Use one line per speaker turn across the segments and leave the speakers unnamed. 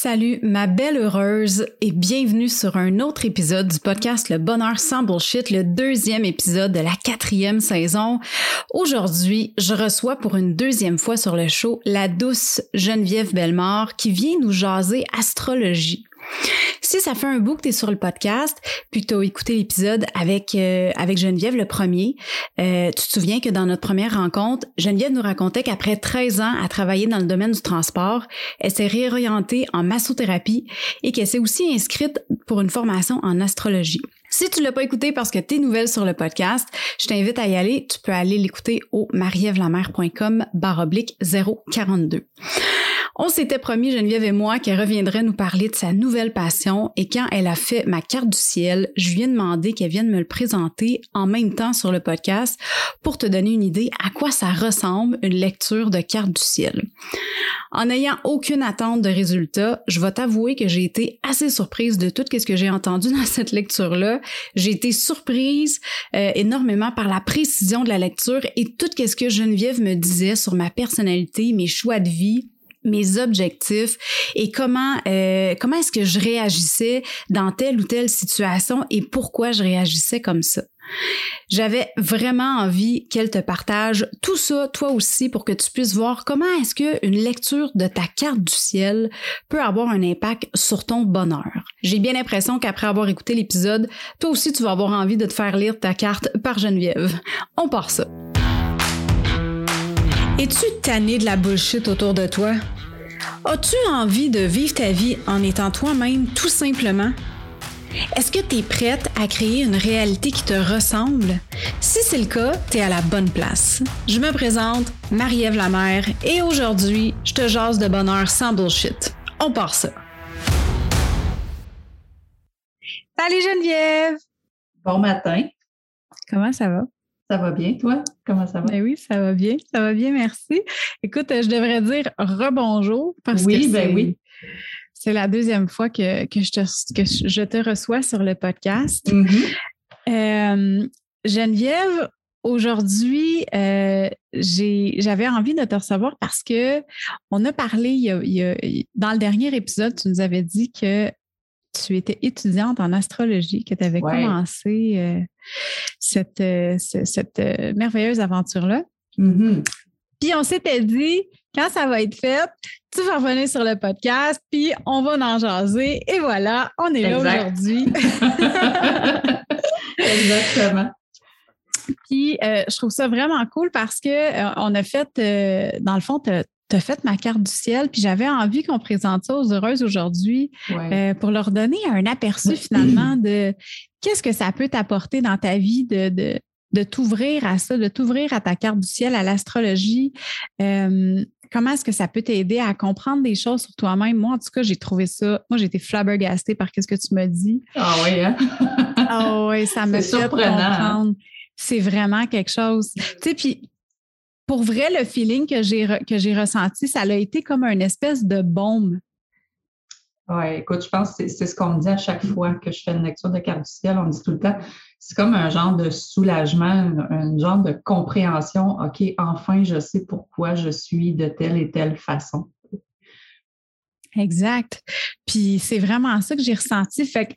Salut ma belle heureuse et bienvenue sur un autre épisode du podcast Le Bonheur sans Bullshit, le deuxième épisode de la quatrième saison. Aujourd'hui, je reçois pour une deuxième fois sur le show la douce Geneviève Bellemare qui vient nous jaser astrologie. Si ça fait un bout que tu es sur le podcast, puis tu écouté l'épisode avec, euh, avec Geneviève le premier, euh, tu te souviens que dans notre première rencontre, Geneviève nous racontait qu'après 13 ans à travailler dans le domaine du transport, elle s'est réorientée en massothérapie et qu'elle s'est aussi inscrite pour une formation en astrologie. Si tu l'as pas écouté parce que tu es nouvelle sur le podcast, je t'invite à y aller. Tu peux aller l'écouter au marievlamer.com baroblique 042. On s'était promis, Geneviève et moi, qu'elle reviendrait nous parler de sa nouvelle passion et quand elle a fait ma carte du ciel, je lui ai demandé qu'elle vienne me le présenter en même temps sur le podcast pour te donner une idée à quoi ça ressemble une lecture de carte du ciel. En n'ayant aucune attente de résultat, je vais t'avouer que j'ai été assez surprise de tout ce que j'ai entendu dans cette lecture-là. J'ai été surprise euh, énormément par la précision de la lecture et tout ce que Geneviève me disait sur ma personnalité, mes choix de vie, mes objectifs et comment euh, comment est-ce que je réagissais dans telle ou telle situation et pourquoi je réagissais comme ça. J'avais vraiment envie qu'elle te partage tout ça, toi aussi, pour que tu puisses voir comment est-ce qu'une lecture de ta carte du ciel peut avoir un impact sur ton bonheur. J'ai bien l'impression qu'après avoir écouté l'épisode, toi aussi, tu vas avoir envie de te faire lire ta carte par Geneviève. On part ça. Es-tu tanné de la bullshit autour de toi? As-tu envie de vivre ta vie en étant toi-même tout simplement? Est-ce que tu es prête à créer une réalité qui te ressemble? Si c'est le cas, tu es à la bonne place. Je me présente, Marie-Ève Lamère, et aujourd'hui, je te jase de bonheur sans bullshit. On part ça. Salut Geneviève!
Bon matin.
Comment ça va?
Ça va bien, toi? Comment ça va?
Ben oui, ça va bien. Ça va bien, merci. Écoute, je devrais dire rebonjour parce
oui,
que
ben oui.
c'est la deuxième fois que, je te, que je te reçois sur le podcast.
Mm-hmm.
Euh, Geneviève, aujourd'hui, euh, j'avais envie de te recevoir parce que on a parlé dans le dernier épisode, tu nous avais dit que tu étais étudiante en astrologie, que tu avais commencé euh, cette, euh, cette euh, merveilleuse aventure-là.
Mm-hmm.
Puis on s'était dit, quand ça va être fait, tu vas revenir sur le podcast, puis on va en jaser. Et voilà, on est là aujourd'hui.
Exactement.
Puis je trouve ça vraiment cool parce que on a fait, dans le fond, tu as fait ma carte du ciel, puis j'avais envie qu'on présente ça aux heureuses aujourd'hui euh, pour leur donner un aperçu finalement de qu'est-ce que ça peut t'apporter dans ta vie de, de, de t'ouvrir à ça, de t'ouvrir à ta carte du ciel, à l'astrologie. Euh, comment est-ce que ça peut t'aider à comprendre des choses sur toi-même? Moi, en tout cas, j'ai trouvé ça. Moi, j'ai été flabbergastée par ce que tu m'as dit.
Ah oui, hein?
ah oui, ça me fait hein? comprendre. C'est vraiment quelque chose. Tu sais, puis pour vrai, le feeling que j'ai, que j'ai ressenti, ça a été comme une espèce de bombe.
Oui, écoute, je pense que c'est, ce qu'on me dit à chaque fois que je fais une lecture de carte du ciel. On me dit tout le temps, c'est comme un genre de soulagement, un, genre de compréhension. OK, enfin, je sais pourquoi je suis de telle et telle façon.
Exact. Puis c'est vraiment ça que j'ai ressenti. Fait que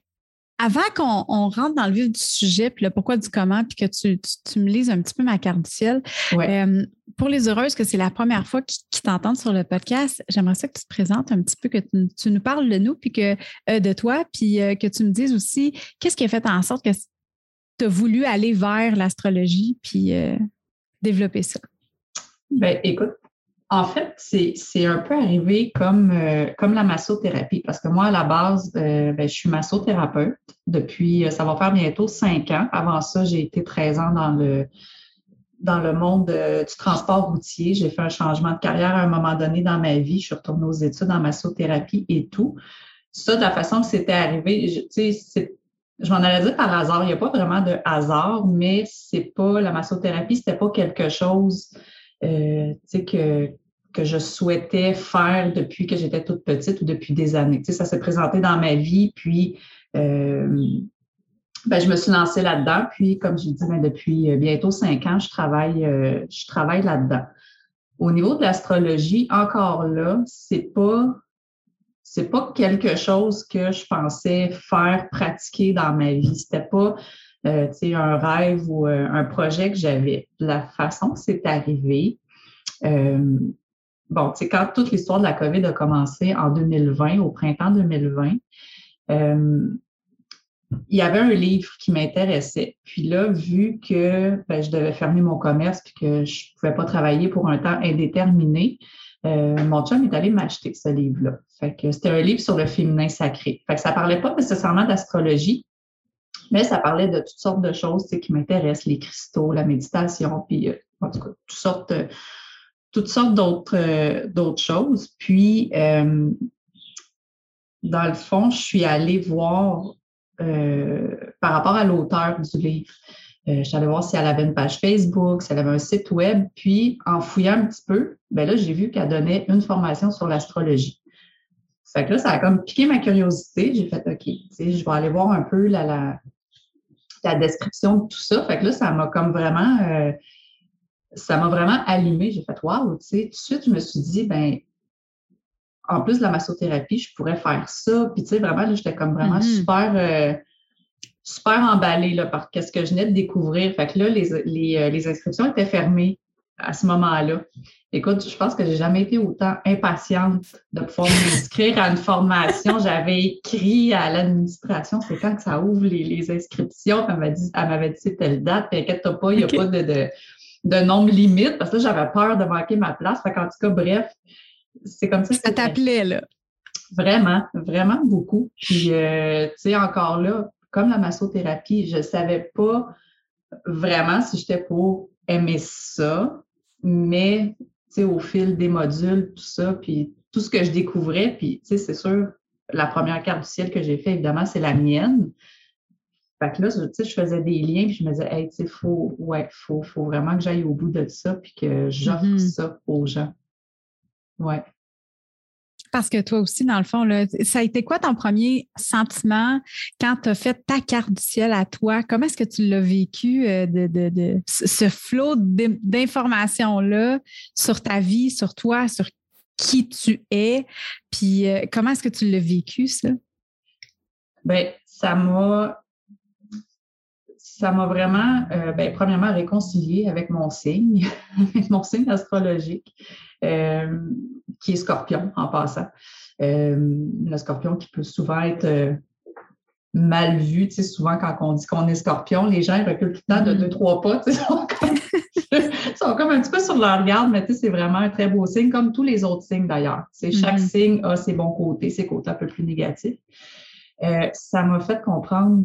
avant qu'on rentre dans le vif du sujet, puis le pourquoi du comment, puis que tu, me lises un petit peu ma carte du ciel, euh, pour les heureuses que c'est la première fois qu'ils t'entendent sur le podcast, j'aimerais ça que tu te présentes un petit peu, que tu, nous parles de nous, puis que euh, de toi, puis euh, que tu me dises aussi qu'est-ce qui a fait en sorte que tu as voulu aller vers l'astrologie, puis développer ça?
Bien, écoute, en fait, c'est un peu arrivé comme, euh, comme la massothérapie, parce que moi, à la base, euh, ben, je suis massothérapeute depuis, euh, ça va faire bientôt cinq ans. Avant ça, j'ai été 13 ans dans le, dans le monde du transport routier. J'ai fait un changement de carrière à un moment donné dans ma vie. Je suis retournée aux études en massothérapie et tout. Ça, de la façon que c'était arrivé, tu sais, je m'en allais dire par hasard. Il n'y a pas vraiment de hasard, mais c'est pas la massothérapie, c'était pas quelque chose euh, que, que je souhaitais faire depuis que j'étais toute petite ou depuis des années. ça s'est présenté dans ma vie, puis euh, ben, je me suis lancée là-dedans. Puis, comme je dis, ben, depuis bientôt cinq ans, je travaille, euh, je travaille là-dedans. Au niveau de l'astrologie, encore là, c'est pas c'est pas quelque chose que je pensais faire pratiquer dans ma vie. C'était pas euh, un rêve ou euh, un projet que j'avais. La façon que c'est arrivé, euh, bon, tu quand toute l'histoire de la COVID a commencé en 2020, au printemps 2020, il y avait un livre qui m'intéressait. Puis là, vu que ben, je devais fermer mon commerce puis que je ne pouvais pas travailler pour un temps indéterminé, euh, mon chum est allé m'acheter ce livre-là. Fait que c'était un livre sur le féminin sacré. Fait que ça parlait pas nécessairement d'astrologie, mais ça parlait de toutes sortes de choses qui m'intéressent, les cristaux, la méditation, puis euh, en tout cas, toutes sortes, toutes sortes d'autres, euh, choses. Puis, dans le fond, je suis allée voir euh, par rapport à l'auteur du livre. Euh, je suis allée voir si elle avait une page Facebook, si elle avait un site web. Puis, en fouillant un petit peu, ben là, j'ai vu qu'elle donnait une formation sur l'astrologie. Fait que là, ça a comme piqué ma curiosité. J'ai fait, OK, je vais aller voir un peu la, la, description de tout ça. Fait que là, ça m'a comme vraiment, euh, ça m'a vraiment allumé. J'ai fait, waouh, tu sais, tout de suite, je me suis dit, ben en plus de la massothérapie, je pourrais faire ça. Puis, tu sais, vraiment, j'étais comme vraiment mm-hmm. super, euh, super emballée là, par ce que je venais de découvrir. Fait que là, les, euh, les, inscriptions étaient fermées à ce moment-là. Écoute, je pense que j'ai jamais été autant impatiente de pouvoir m'inscrire à une formation. J'avais écrit à l'administration, c'est quand que ça ouvre les, inscriptions. Elle m'avait dit, elle m'avait dit telle date, puis inquiète-toi pas, il n'y a pas de, de, de, nombre limite, parce que j'avais peur de manquer ma place. Fait qu'en tout cas, bref, c'est comme ça.
Ça t'appelait, là.
Vraiment, vraiment beaucoup. Puis, euh, tu sais, encore là, comme la massothérapie, je ne savais pas vraiment si j'étais pour aimer ça, mais, tu sais, au fil des modules, tout ça, puis tout ce que je découvrais, puis, tu sais, c'est sûr, la première carte du ciel que j'ai fait, évidemment, c'est la mienne. Fait que là, tu sais, je faisais des liens, puis je me disais, hey, tu sais, faut, ouais, faut, faut vraiment que j'aille au bout de ça, puis que j'offre mm-hmm. ça aux gens. Ouais.
Parce que toi aussi, dans le fond, là, ça a été quoi ton premier sentiment quand tu as fait ta carte du ciel à toi? Comment est-ce que tu l'as vécu euh, de, ce flot d'informations-là sur ta vie, sur toi, sur qui tu es? Puis euh, comment est-ce que tu l'as vécu, ça?
Bien, ça m'a ça m'a vraiment, euh, ben, premièrement, réconcilié avec mon signe, avec mon signe astrologique. Euh, qui est scorpion en passant. Euh, le scorpion qui peut souvent être mal vu. Tu sais, souvent, quand on dit qu'on est scorpion, les gens reculent tout le temps de mm-hmm. deux, trois pas. Tu sais, sont, comme, sont comme un petit peu sur leur garde, mais tu sais, c'est vraiment un très beau signe, comme tous les autres signes d'ailleurs. Tu sais, Chaque mm-hmm. signe a ses bons côtés, ses côtés un peu plus négatifs. ça m'a fait comprendre,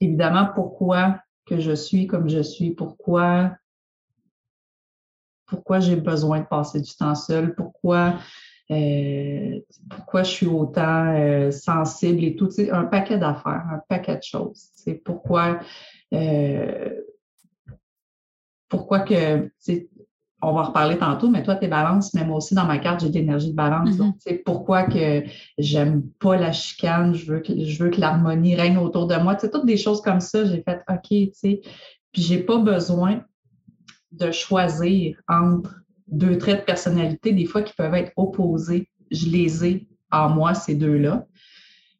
évidemment, pourquoi que je suis comme je suis, pourquoi pourquoi j'ai besoin de passer du temps seul, pourquoi, euh, pourquoi je suis autant euh, sensible et tout. Un paquet d'affaires, un paquet de choses. C'est pourquoi, euh, pourquoi que, on va en reparler tantôt, mais toi, tes balances, mais moi aussi, dans ma carte, j'ai de l'énergie de balance. c'est mm-hmm. pourquoi que j'aime pas la chicane, je veux que, je veux que l'harmonie règne autour de moi. C'est toutes des choses comme ça. J'ai fait, OK, tu sais, puis j'ai pas besoin de choisir entre deux traits de personnalité, des fois qui peuvent être opposés. Je les ai en moi, ces deux-là.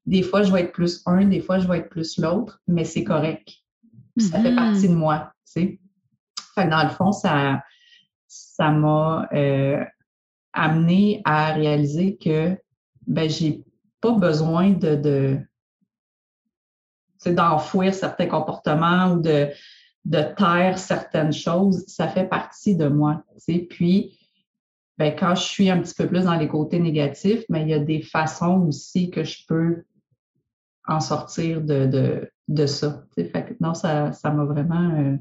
Des fois, je vais être plus un, des fois, je vais être plus l'autre, mais c'est correct. Ça fait partie de moi, tu sais. dans le fond, ça ça m'a euh, amené à réaliser que ben j'ai pas besoin de, de d'enfouir certains comportements ou de de taire certaines choses, ça fait partie de moi. Tu sais. Puis, ben, quand je suis un petit peu plus dans les côtés négatifs, mais ben, il y a des façons aussi que je peux en sortir de, de, de ça. Non, ça m'a vraiment. Euh,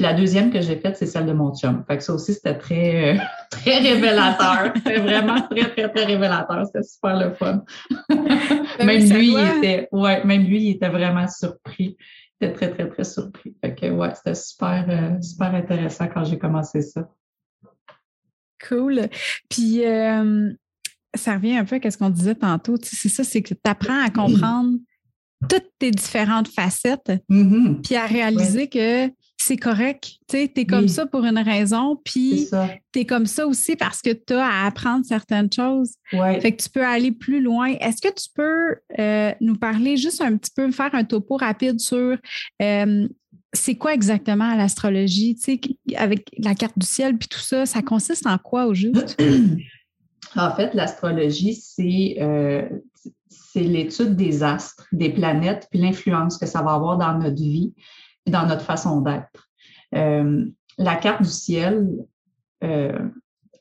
puis la deuxième que j'ai faite, c'est celle de mon chum. Fait que ça aussi, c'était très, euh, très révélateur. C'était vraiment très, très, très révélateur. C'était super le fun. Même lui, il était, ouais, même lui, il était vraiment surpris j'étais très, très, très surpris. Fait que, ouais, c'était super, euh, super intéressant quand j'ai commencé ça.
Cool. Puis, euh, ça revient un peu à ce qu'on disait tantôt. c'est ça, c'est que tu apprends à comprendre toutes tes différentes facettes,
mm-hmm.
puis à réaliser que c'est correct. Tu es comme ça pour une raison, puis tu es comme ça aussi parce que tu as à apprendre certaines choses. Fait que tu peux aller plus loin. Est-ce que tu peux euh, nous parler juste un petit peu, faire un topo rapide sur euh, c'est quoi exactement l'astrologie, tu sais, avec la carte du ciel puis tout ça, ça consiste en quoi au juste?
En fait, l'astrologie, c'est euh, c'est l'étude des astres, des planètes, puis l'influence que ça va avoir dans notre vie dans notre façon d'être. Euh, la carte du ciel, euh,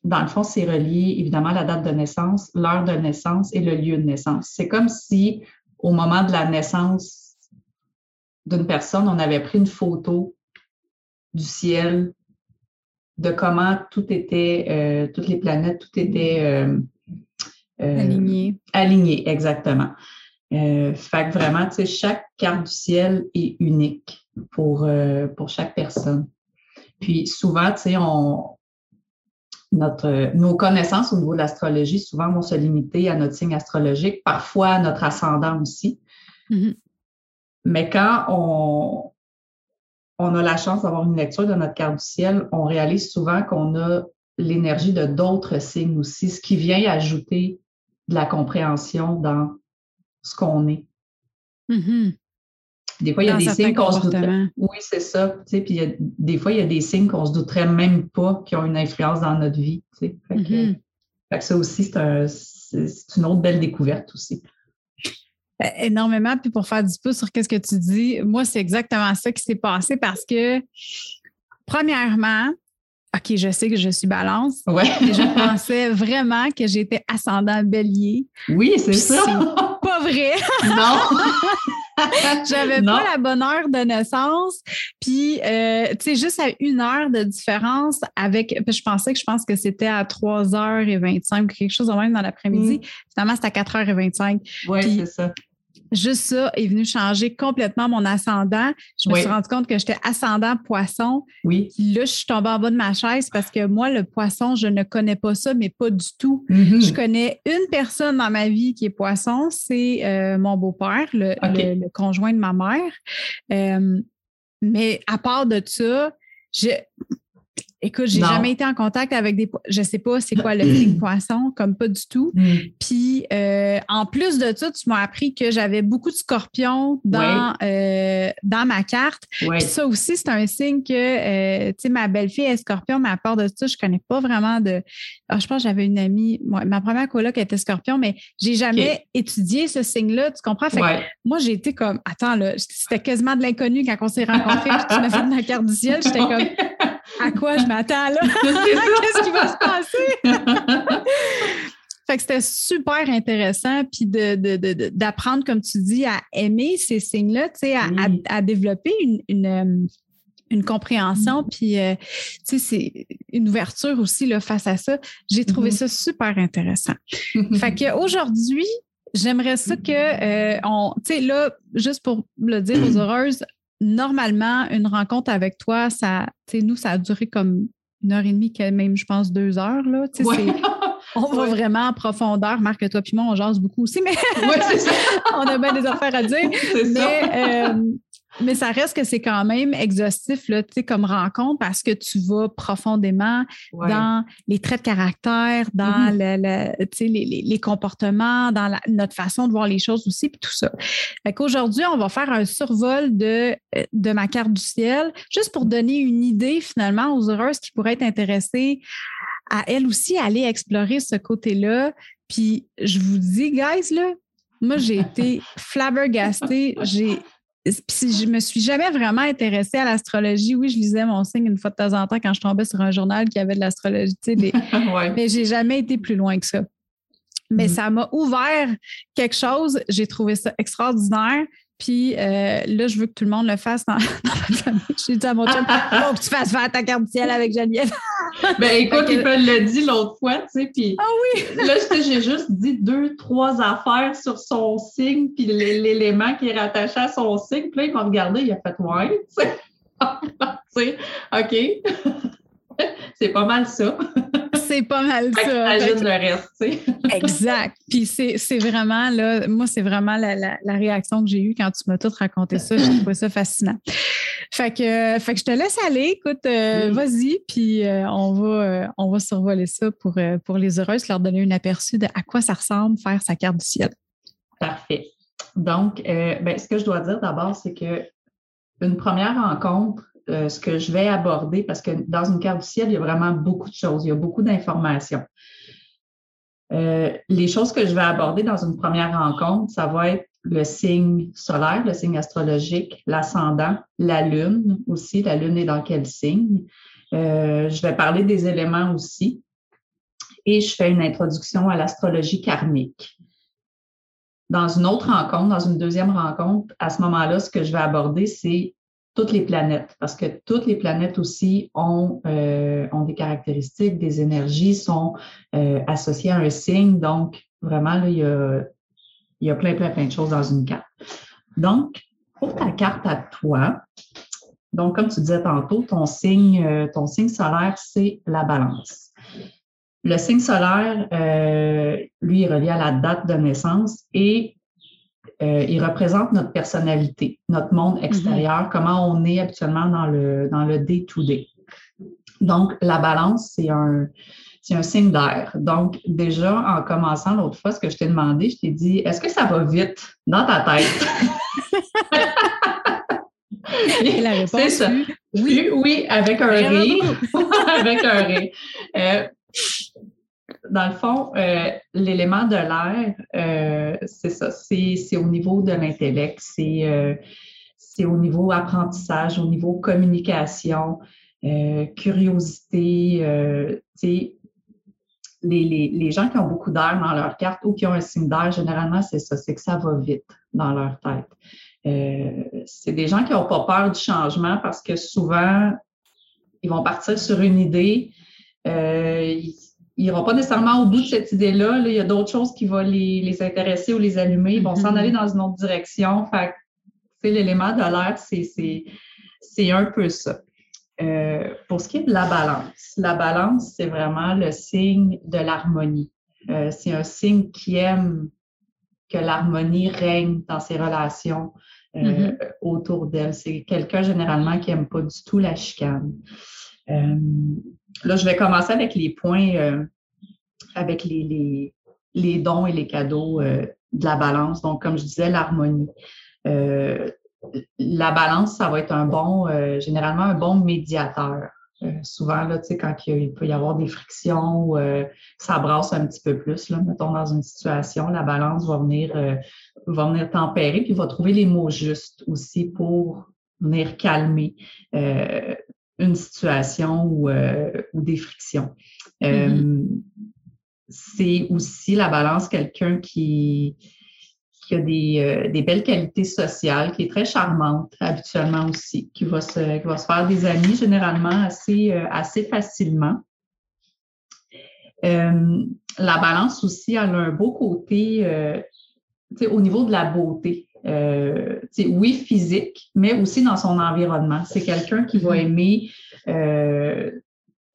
dans le fond, c'est relié évidemment à la date de naissance, l'heure de naissance et le lieu de naissance. C'est comme si au moment de la naissance d'une personne, on avait pris une photo du ciel, de comment tout était, euh, toutes les planètes, tout était
aligné.
Aligné, exactement. fait que vraiment, tu sais, chaque carte du ciel est unique pour, euh, pour chaque personne. Puis souvent, tu sais, on, notre, nos connaissances au niveau de l'astrologie, souvent, vont se limiter à notre signe astrologique, parfois à notre ascendant aussi. Mm-hmm. Mais quand on, on a la chance d'avoir une lecture de notre carte du ciel, on réalise souvent qu'on a l'énergie de d'autres signes aussi, ce qui vient ajouter de la compréhension dans ce qu'on est. Mm-hmm. Des fois, il y a des signes qu'on se douterait. Oui, c'est ça. puis des fois, il y a des signes qu'on se douterait même pas qui ont une influence dans notre vie. Mm-hmm. ça aussi, c'est une autre belle découverte aussi.
Ben, énormément. Puis pour faire du pouce sur qu'est-ce que tu dis, moi, c'est exactement ça qui s'est passé parce que, premièrement, OK, je sais que je suis balance.
Ouais.
je pensais vraiment que j'étais ascendant bélier.
Oui, c'est ça.
pas vrai.
Non.
J'avais pas la bonne heure de naissance. Puis, euh, tu sais, juste à une heure de différence avec. Je pensais que je pense que c'était à 3h25 ou quelque chose de même dans l'après-midi. Mm. Finalement, c'était à 4h25.
Oui, c'est ça
juste ça est venu changer complètement mon ascendant. Je me suis rendu compte que j'étais ascendant poisson.
Oui.
là, je suis tombée en bas de ma chaise parce que moi, le poisson, je ne connais pas ça, mais pas du tout. Mm-hmm. Je connais une personne dans ma vie qui est poisson, c'est euh, mon beau-père, le, conjoint de ma mère. Euh, mais à part de ça, je, Écoute, j'ai jamais été en contact avec des. Je sais pas c'est quoi le signe poisson, comme pas du tout. Mm. Puis, euh, en plus de ça, tu m'as appris que j'avais beaucoup de scorpions dans, euh, dans ma carte. Puis ça aussi, c'est un signe que, euh, tu sais, ma belle-fille est scorpion, mais à part de ça, je connais pas vraiment de. Ah, je pense que j'avais une amie, ma première coloc était scorpion, mais j'ai jamais étudié ce signe-là. Tu comprends? Fait moi, j'ai été comme, attends, là, c'était quasiment de l'inconnu quand on s'est rencontrés, puis tu m'as fait ma carte du ciel. J'étais comme, à quoi je m'attends là? Qu'est-ce qui va se passer? fait que c'était super intéressant, puis d'apprendre, comme tu dis, à aimer ces signes-là, tu sais, à, développer une, euh, compréhension, puis euh, tu sais, c'est une ouverture aussi là, face à ça. J'ai trouvé mm-hmm. ça super intéressant. fait qu'aujourd'hui, j'aimerais ça que euh, on, tu sais, là, juste pour le dire aux heureuses, normalement, une rencontre avec toi, ça, nous, ça a duré comme une heure et demie, même, je pense, deux heures. Là. On va vraiment en profondeur. Marc, toi puis moi, on jase beaucoup aussi, mais on a bien des affaires à dire. Mais, euh, mais ça reste que c'est quand même exhaustif là, comme rencontre parce que tu vas profondément dans les traits de caractère, dans mm-hmm. le, les, comportements, dans notre façon de voir les choses aussi, puis tout ça. Aujourd'hui, on va faire un survol de, euh, de ma carte du ciel, juste pour donner une idée finalement aux heureuses qui pourraient être intéressées à elles aussi aller explorer ce côté-là. Puis je vous dis, guys, là, moi, j'ai été flabbergastée. J'ai puis je me suis jamais vraiment intéressée à l'astrologie. Oui, je lisais mon signe une fois de temps en temps quand je tombais sur un journal qui avait de l'astrologie, tu sais, mais j'ai jamais été plus loin que ça. Mais mm. ça m'a ouvert quelque chose. J'ai trouvé ça extraordinaire. Puis euh, là, je veux que tout le monde le fasse dans, ma famille. J'ai dit à mon chum, faut que tu fasses faire ta carte ciel avec Geneviève.
ben écoute, il peut le dit l'autre fois, tu sais, puis
ah oui.
là, j'ai juste dit deux, trois affaires sur son signe, puis l'élément qui est rattaché à son signe. Puis là, il m'a regardé, il a fait « ouais », tu sais, OK. C'est pas mal ça
c'est pas mal ça.
Ajoute le reste, tu sais.
exact. Puis c'est vraiment, là, moi, c'est vraiment la, réaction que j'ai eue quand tu m'as tout raconté ça. J'ai trouvé ça fascinant. Fait que, fait que je te laisse aller. Écoute, euh, vas-y, puis euh, on, va, on va survoler ça pour, pour les heureuses, leur donner un aperçu de à quoi ça ressemble faire sa carte du ciel.
Parfait. Donc, ben, ce que je dois dire d'abord, c'est que une première rencontre, ce que je vais aborder, parce que dans une carte du ciel, il y a vraiment beaucoup de choses, il y a beaucoup d'informations. Euh, les choses que je vais aborder dans une première rencontre, ça va être le signe solaire, le signe astrologique, l'ascendant, la lune aussi, la lune est dans quel signe. Euh, je vais parler des éléments aussi et je fais une introduction à l'astrologie karmique. Dans une autre rencontre, dans une deuxième rencontre, à ce moment-là, ce que je vais aborder, c'est toutes les planètes, parce que toutes les planètes aussi ont, euh, ont des caractéristiques, des énergies, sont euh, associées à un signe. Donc, vraiment, là, il, y a, il y a plein, plein, plein de choses dans une carte. Donc, pour ta carte à toi, donc, comme tu disais tantôt, ton signe, euh, ton signe solaire, c'est la balance. Le signe solaire, lui, est relié à la date de naissance et euh, il représente notre personnalité, notre monde mm-hmm. extérieur, comment on est actuellement dans le dans le day-to-day. Donc, la balance, c'est un, c'est un signe d'air. Donc, déjà, en commençant l'autre fois, ce que je t'ai demandé, je t'ai dit, est-ce que ça va vite dans ta tête?
Et la réponse, ça.
oui. oui, avec un rire. avec un rire. Euh, dans le fond, euh, l'élément de l'air, euh, c'est ça, c'est au niveau de l'intellect, euh, c'est au niveau apprentissage, au niveau communication, curiosité. les, les, les, gens qui ont beaucoup d'air dans leur carte ou qui ont un signe d'air, généralement, c'est ça, c'est que ça va vite dans leur tête. c'est des gens qui n'ont pas peur du changement parce que souvent, ils vont partir sur une idée. N'iront pas nécessairement au bout de cette idée-là. il y a d'autres choses qui vont les, intéresser ou les allumer. Ils vont s'en mm-hmm. aller dans une autre direction. Fait l'élément de l'air, c'est un peu ça. Euh, pour ce qui est de la balance, la balance, c'est vraiment le signe de l'harmonie. Euh, c'est un signe qui aime que l'harmonie règne dans ses relations euh, mm-hmm. autour d'elle. C'est quelqu'un généralement qui n'aime pas du tout la chicane. Là, je vais commencer avec les points, euh, avec les, les, dons et les cadeaux euh, de la balance. Donc, comme je disais, l'harmonie. Euh, la balance, ça va être un bon, généralement un bon médiateur. souvent, là, tu sais, quand il, peut y avoir des frictions ça brasse un petit peu plus, là, mettons, dans une situation, la balance va venir, va venir tempérer, puis va trouver les mots justes aussi pour venir calmer une situation ou, euh, ou des frictions. Euh, mm-hmm. C'est aussi la balance, quelqu'un qui, qui a des, euh, des, belles qualités sociales, qui est très charmante habituellement aussi, qui va se, qui va se faire des amis généralement assez, assez facilement. la balance aussi, elle a un beau côté au niveau de la beauté. Euh, oui, physique, mais aussi dans son environnement. C'est quelqu'un qui va mm-hmm. aimer euh,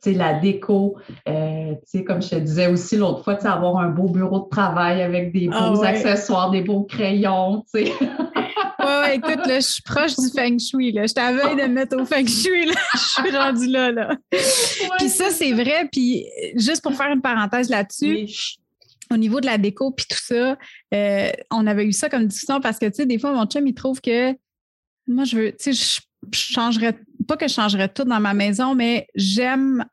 la déco, euh, comme je te disais aussi l'autre fois, avoir un beau bureau de travail avec des ah beaux accessoires, des beaux crayons.
Oui, ouais, écoute, là, je suis proche du feng shui. Là. Je t'avais de me mettre au feng shui. Là. Je suis rendue là. là. puis ça, c'est vrai. Puis juste pour faire une parenthèse là-dessus, au niveau de la déco puis tout ça, euh, on avait eu ça comme discussion parce que, tu sais, des fois, mon chum, il trouve que moi, je veux, tu sais, je, changerais, pas que je changerais tout dans ma maison, mais j'aime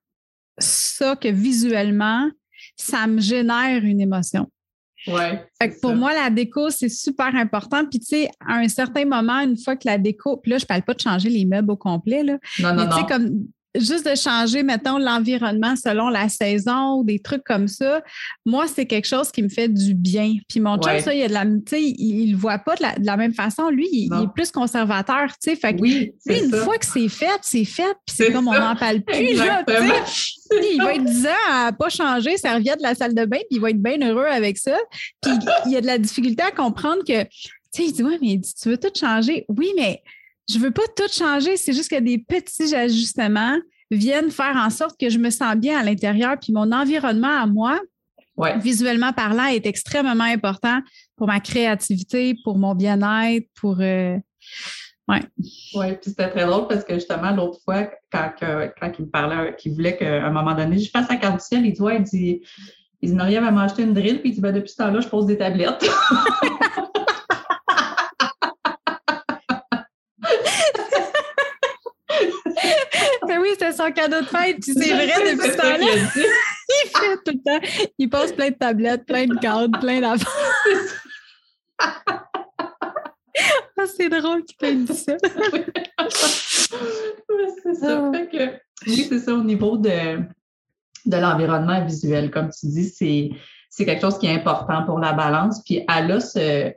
ça que visuellement, ça me génère une émotion.
Ouais.
pour moi, la déco, c'est super important. Puis, tu sais, à un certain moment, une fois que la déco, puis là, je parle pas de changer les meubles au complet, là.
Non, non, mais,
non. comme juste de changer, mettons, l'environnement selon la saison ou des trucs comme ça, moi, c'est quelque chose qui me fait du bien. Puis mon chum, ça, il, a de la, il, le voit pas de la, même façon. Lui, il, est plus conservateur, tu sais. Fait que,
oui,
une fois que c'est fait, c'est fait. Puis c'est comme on n'en parle plus, là, il va être 10 ans à pas changer serviette de la salle de bain, puis il va être bien heureux avec ça. Puis il y a de la difficulté à comprendre que, tu sais, il dit, ouais, mais tu veux tout changer? Oui, mais je veux pas tout changer, c'est juste que des petits ajustements viennent faire en sorte que je me sens bien à l'intérieur, puis mon environnement à moi, visuellement parlant, est extrêmement important pour ma créativité, pour mon bien-être, pour. Euh, Ouais.
Oui, puis c'était très drôle parce que justement, l'autre fois, quand, quand il me parlait, qu'il voulait qu'à un moment donné, je fasse la carte du ciel, il dit Ouais, il dit, il dit Maria va m'acheter une drill, puis il dit ben, depuis ce temps-là, je pose des tablettes.
c'était son cadeau de fête, puis c'est vrai depuis ce temps-là. il fait tout le temps. Il pose plein de tablettes, plein de cadres, plein d'affaires. Ah, c'est drôle qu'il t'ait dit ça.
c'est ça. Ah. Fait que, oui, c'est ça au niveau de, de l'environnement visuel. Comme tu dis, c'est, quelque chose qui est important pour la balance. Puis elle a ce,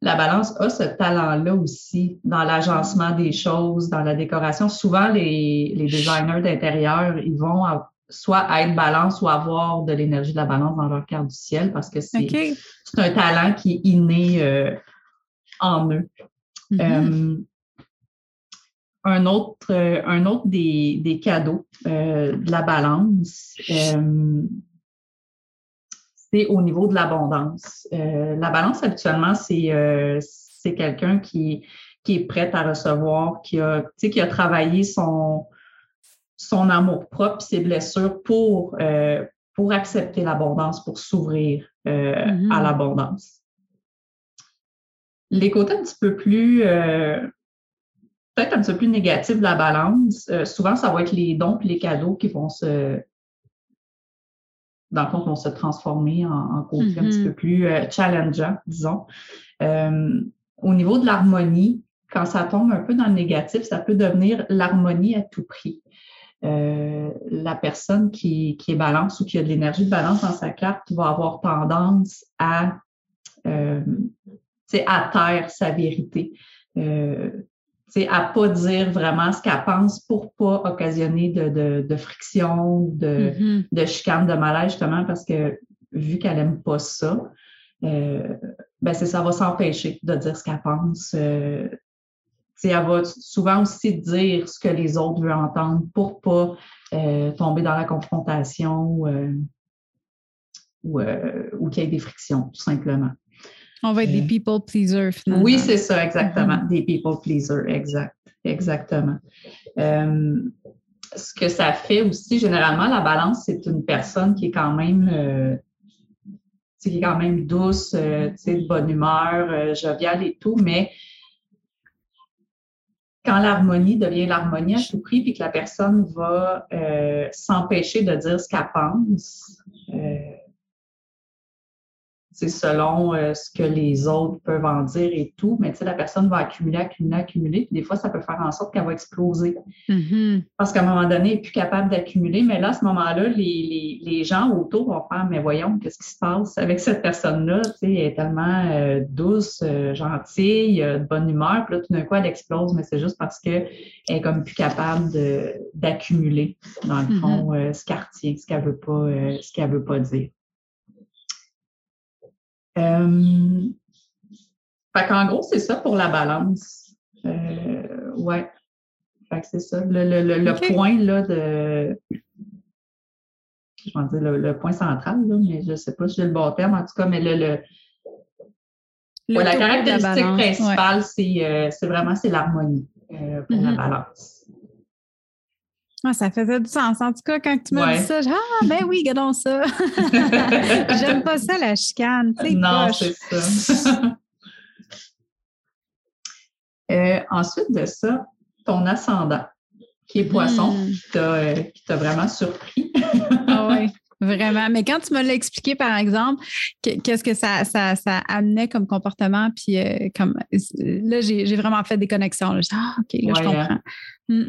la balance a ce talent-là aussi dans l'agencement des choses, dans la décoration. Souvent, les, les designers d'intérieur, ils vont soit être balance ou avoir de l'énergie de la balance dans leur carte du ciel parce que c'est, un talent qui est inné euh, en eux. Mm-hmm. Euh, un autre, un autre des, des cadeaux euh, de la balance, c'est au niveau de l'abondance. la balance, habituellement, c'est c'est quelqu'un qui, qui est prêt à recevoir, qui a, qui a travaillé son, son amour propre, ses blessures pour, pour accepter l'abondance, pour s'ouvrir à mm-hmm. l'abondance. Les côtés un petit peu plus, euh, peut-être un petit peu plus négatifs de la balance, euh, souvent, ça va être les dons et les cadeaux qui vont se, dans le fond, vont se transformer en, en côté un petit mm-hmm. peu plus euh, challengeant, disons. au niveau de l'harmonie, quand ça tombe un peu dans le négatif, ça peut devenir l'harmonie à tout prix. la personne qui, qui est balance ou qui a de l'énergie de balance dans sa carte va avoir tendance à c'est à terre sa vérité. Euh, à pas dire vraiment ce qu'elle pense pour pas occasionner de, de, de friction, de, mm-hmm. de chicane, de malaise, justement, parce que vu qu'elle aime pas ça, euh, ben c'est ça va s'empêcher de dire ce qu'elle pense. Euh, elle va souvent aussi dire ce que les autres veulent entendre pour pas euh, tomber dans la confrontation euh, ou, euh, ou qu'il y ait des frictions, tout simplement.
On va être des people pleasers,
finalement. Oui, c'est ça, exactement. Des people pleasers, exact. Exactement. Euh, ce que ça fait aussi, généralement, la balance, c'est une personne qui est quand même, euh, qui est quand même douce, euh, de bonne humeur, euh, joviale et tout, mais quand l'harmonie devient l'harmonie à tout prix, puis que la personne va s'empêcher de dire ce qu'elle pense, selon euh, ce que les autres peuvent en dire et tout, mais la personne va accumuler, accumuler, accumuler, puis des fois, ça peut faire en sorte qu'elle va exploser. Mm-hmm. Parce qu'à un moment donné, elle n'est plus capable d'accumuler, mais là, à ce moment-là, les, les, gens autour vont faire, mais voyons, qu'est-ce qui se passe avec cette personne-là? Elle est tellement euh, douce, euh, gentille, de bonne humeur, puis là, tout d'un coup, elle explose, mais c'est juste parce qu'elle est comme plus capable d'accumuler, dans le fond, mm-hmm. ce qu'elle retient, ce qu'elle veut pas, ce qu'elle veut pas dire. Euh, fait qu'en gros, c'est ça pour la balance. Euh, ouais. Fait que c'est ça. Le, point là de. Je vais dire le, point central, là, mais je ne sais pas si j'ai le bon terme, en tout cas, mais le, la caractéristique principale, euh, c'est vraiment c'est l'harmonie euh, pour la mm-hmm. balance.
Ah, ça faisait du sens. En tout cas, quand tu m'as dit ça, j'ai Ah, ben oui, regardons ça. J'aime pas ça, la chicane.
Non, c'est ça. Euh, ensuite de ça, ton ascendant, qui est poisson, hmm. qui t'a vraiment surpris.
ah oui. Vraiment. Mais quand tu me l'as expliqué, par exemple, qu'est-ce que ça, ça, amenait comme comportement, puis euh, comme là, j'ai vraiment fait des connexions. Là. ah, OK, là, je hein. comprends.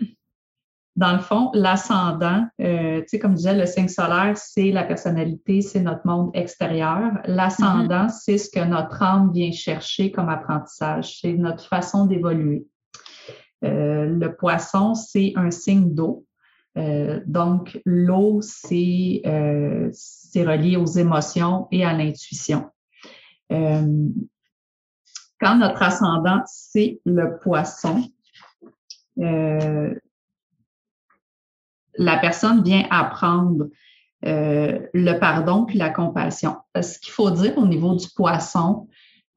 Dans le fond, l'ascendant, euh, tu sais, comme je disais, le signe solaire, c'est la personnalité, c'est notre monde extérieur. L'ascendant, mm-hmm. c'est ce que notre âme vient chercher comme apprentissage, c'est notre façon d'évoluer. Euh, le poisson, c'est un signe d'eau. Euh, donc, l'eau, c'est relié aux émotions et à l'intuition. quand notre ascendant, c'est le poisson, la personne vient apprendre euh, le pardon puis la compassion. Ce qu'il faut dire au niveau du poisson,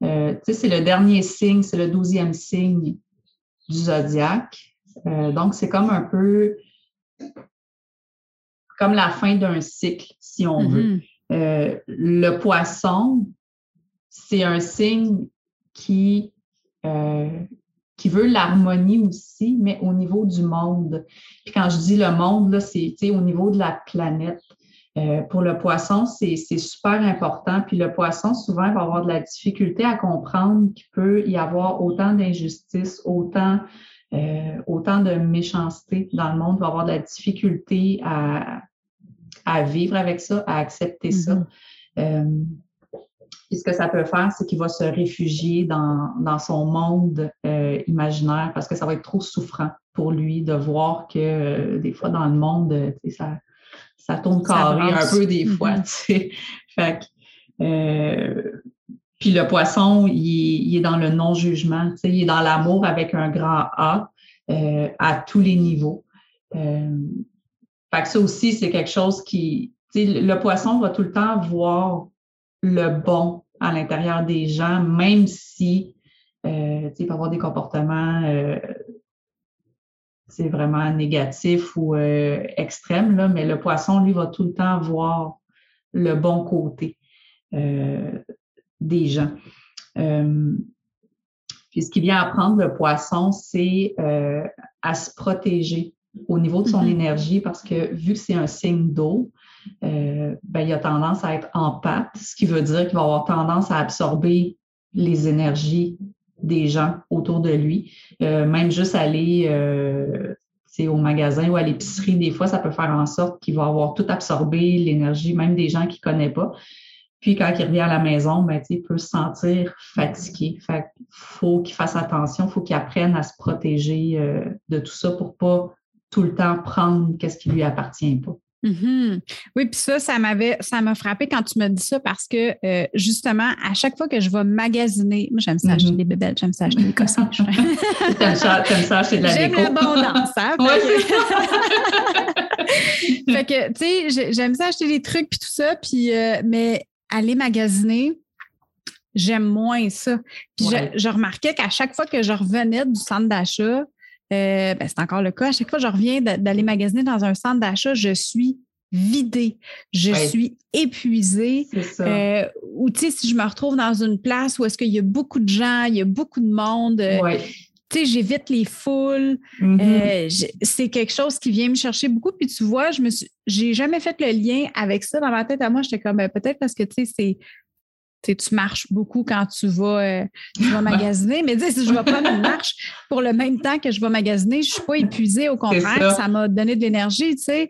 euh, c'est le dernier signe, c'est le douzième signe du zodiaque. donc, c'est comme un peu comme la fin d'un cycle, si on veut. Mm-hmm. le poisson, c'est un signe qui, qui veut l'harmonie aussi, mais au niveau du monde. Puis quand je dis le monde, là, c'est au niveau de la planète. Euh, pour le poisson, c'est super important. Puis le poisson, souvent, va avoir de la difficulté à comprendre qu'il peut y avoir autant d'injustice, autant, euh, autant de méchanceté dans le monde, va avoir de la difficulté à, à vivre avec ça, à accepter ça. Mm-hmm. Euh, puis ce que ça peut faire, c'est qu'il va se réfugier dans, dans son monde euh, imaginaire parce que ça va être trop souffrant pour lui de voir que euh, des fois dans le monde, ça, ça tourne carré un peu des fois. Mm-hmm. Euh, puis le poisson, il, est dans le non-jugement, il est dans l'amour avec un grand A à tous les niveaux. fait que ça aussi, c'est quelque chose qui, le poisson va tout le temps voir le bon à l'intérieur des gens, même si euh, il peut avoir des comportements euh, c'est vraiment négatifs ou euh, extrêmes, là, mais le poisson, lui, va tout le temps voir le bon côté euh, des gens. puis ce qui vient apprendre le poisson, c'est à se protéger au niveau de son mm-hmm. énergie parce que vu que c'est un signe d'eau, euh, ben, il a tendance à être en pâte, ce qui veut dire qu'il va avoir tendance à absorber les énergies des gens autour de lui. Euh, même juste aller euh, au magasin ou à l'épicerie, des fois, ça peut faire en sorte qu'il va avoir tout absorbé, l'énergie, même des gens qu'il ne connaît pas. Puis quand il revient à la maison, ben, il peut se sentir fatigué. Fait faut qu'il fasse attention, faut qu'il apprenne à se protéger de tout ça pour pas tout le temps prendre ce qui lui appartient pas.
Mm-hmm. Oui, puis ça, ça m'avait, ça m'a frappé quand tu m'as dit ça parce que euh, justement, à chaque fois que je vais magasiner, moi j'aime ça acheter mm-hmm. des bébelles, j'aime ça acheter des cossins.
t'aimes ça, ça acheter de la
J'aime l'abondance, hein? Fait, que, tu sais, j'aime ça acheter des trucs puis tout ça, puis euh, mais aller magasiner, j'aime moins ça. Puis je, je, remarquais qu'à chaque fois que je revenais du centre d'achat, euh, ben, c'est encore le cas. À chaque fois que je reviens d'aller magasiner dans un centre d'achat, je suis vidée, je suis épuisée. Euh, ou tu sais, si je me retrouve dans une place où est-ce qu'il y a beaucoup de gens, il y a beaucoup de monde, euh, tu sais, j'évite les foules. Mm-hmm. c'est quelque chose qui vient me chercher beaucoup. Puis tu vois, je me suis, j'ai jamais fait le lien avec ça dans ma tête à moi. J'étais comme, ben, peut-être parce que tu sais, c'est tu marches beaucoup quand tu vas, euh, tu vas magasiner. Mais si je vais prendre une marche pour le même temps que je vais magasiner, je ne suis pas épuisée. Au contraire, ça m'a donné de l'énergie, tu sais.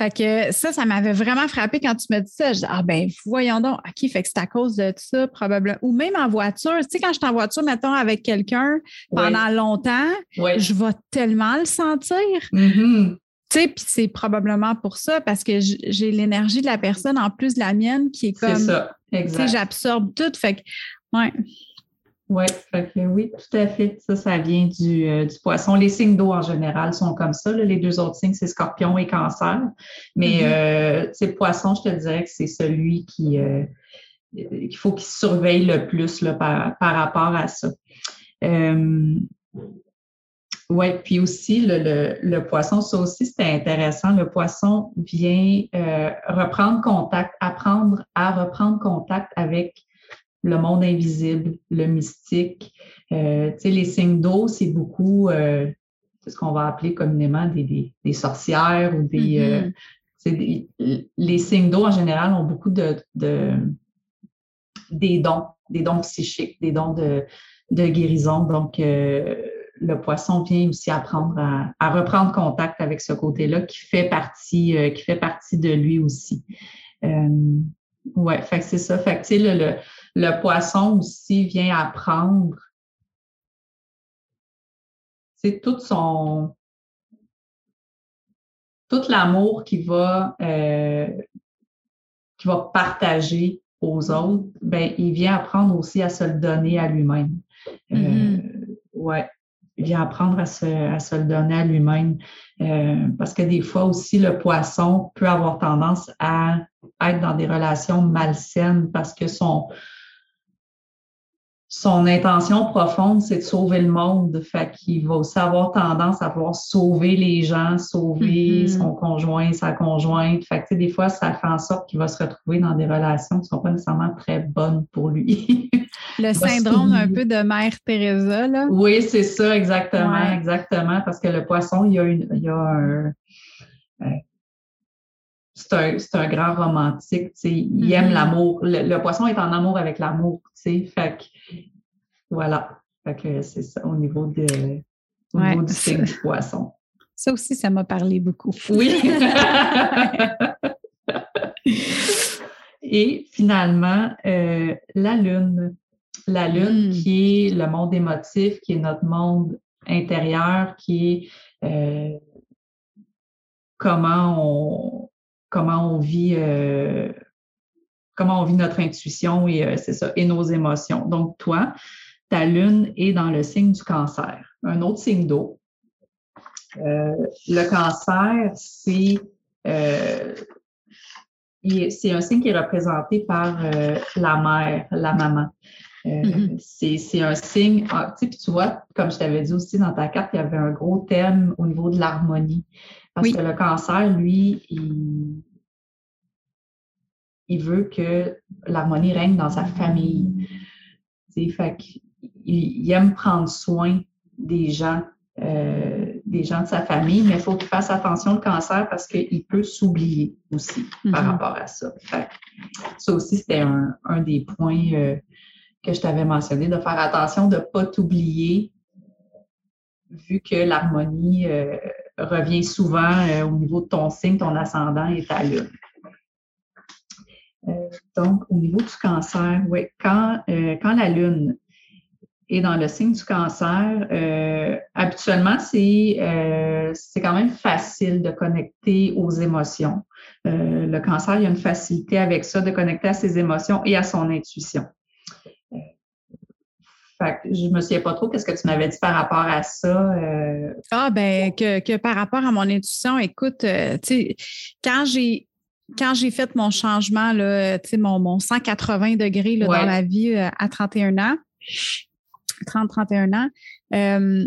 Fait que ça, ça m'avait vraiment frappé quand tu me dis ça. Je dis, ah ben, voyons donc, OK, fait que c'est à cause de ça, probablement. Ou même en voiture. Tu sais, quand je suis en voiture, mettons, avec quelqu'un pendant longtemps, je vais tellement le sentir.
Mm-hmm.
Tu sais, puis c'est probablement pour ça, parce que j'ai l'énergie de la personne en plus de la mienne qui est comme. C'est ça, exact. j'absorbe tout. Fait que, ouais.
Oui, oui, tout à fait. Ça, ça vient du, euh, du poisson. Les signes d'eau en général sont comme ça. Les deux autres signes, c'est scorpion et cancer. Mais mm-hmm. euh, poisson, je te dirais que c'est celui qui euh, qu'il faut qu'il surveille le plus là, par, par rapport à ça. Euh, oui, puis aussi le, le, poisson, ça aussi c'était intéressant. Le poisson vient euh, reprendre contact, apprendre à reprendre contact avec le monde invisible, le mystique. Euh, tu sais, les signes d'eau, c'est beaucoup euh, ce qu'on va appeler communément des, des, sorcières ou des, mm-hmm. Les signes d'eau en général ont beaucoup de, de des dons, des dons psychiques, des dons de, de guérison. Donc, le poisson vient aussi apprendre à, reprendre contact avec ce côté-là qui fait partie, euh, qui fait partie de lui aussi. Euh, ouais, fait que c'est ça. Fait que, le, le, le, poisson aussi vient apprendre. C'est tout son. Tout l'amour qu'il va, euh, va partager aux autres, ben, il vient apprendre aussi à se le donner à lui-même. Mm-hmm. ouais vient apprendre à se, à se le donner à lui-même. Euh, parce que des fois aussi, le poisson peut avoir tendance à être dans des relations malsaines parce que son, son intention profonde, c'est de sauver le monde. Fait qu'il va aussi avoir tendance à vouloir sauver les gens, sauver
Mm-hmm.
son conjoint, sa conjointe. Fait que, des fois, ça fait en sorte qu'il va se retrouver dans des relations qui ne sont pas nécessairement très bonnes pour lui.
Le syndrome un peu de Mère Teresa, là.
oui, c'est ça, exactement,
Ouais.
exactement. Parce que le poisson, il y a, une, il y a un. un- c'est un, c'est un grand romantique, tu sais. Il
Mhm.
aime l'amour. Le, le poisson est en amour avec l'amour, tu sais. Fait que, voilà. Fait que c'est ça au niveau, de, au
Ouais,
niveau du signe du poisson.
Ça aussi, ça m'a parlé beaucoup.
Oui. Et finalement, euh, la lune. La lune
Mm.
qui est le monde émotif, qui est notre monde intérieur, qui est euh, comment on comment on vit euh, comment on vit notre intuition et euh, c'est ça et nos émotions. Donc toi, ta lune est dans le signe du cancer, un autre signe d'eau. Le cancer, c'est c'est un signe qui est représenté par euh, la mère, la maman. Euh,
Mhm.
c'est, c'est un signe, ah, tu sais, puis tu vois, comme je t'avais dit aussi dans ta carte, il y avait un gros thème au niveau de l'harmonie. Parce
Oui.
que le cancer, lui, il, il veut que l'harmonie règne dans sa famille. Tu sais, fait il aime prendre soin des gens, euh, des gens de sa famille, mais il faut qu'il fasse attention au cancer parce qu'il peut s'oublier aussi par
Mhm.
rapport à ça. Fait ça aussi, c'était un, un des points euh, que je t'avais mentionné, de faire attention de ne pas t'oublier, vu que l'harmonie euh, revient souvent euh, au niveau de ton signe, ton ascendant et ta lune. Euh, donc, au niveau du cancer, oui, quand, quand la lune est dans le signe du cancer, habituellement, c'est quand même facile de connecter aux émotions. Le cancer, il y a une facilité avec ça de connecter à ses émotions et à son intuition. Fait que je me souviens pas trop qu'est-ce que tu m'avais dit par rapport à ça. euh,
Ah, ben, que, que par rapport à mon intuition, écoute, euh, tu sais, quand j'ai. Quand j'ai fait mon changement, là, mon, mon 180 degrés là,
Ouais.
dans ma vie euh, à 31 ans, 30-31 ans, euh,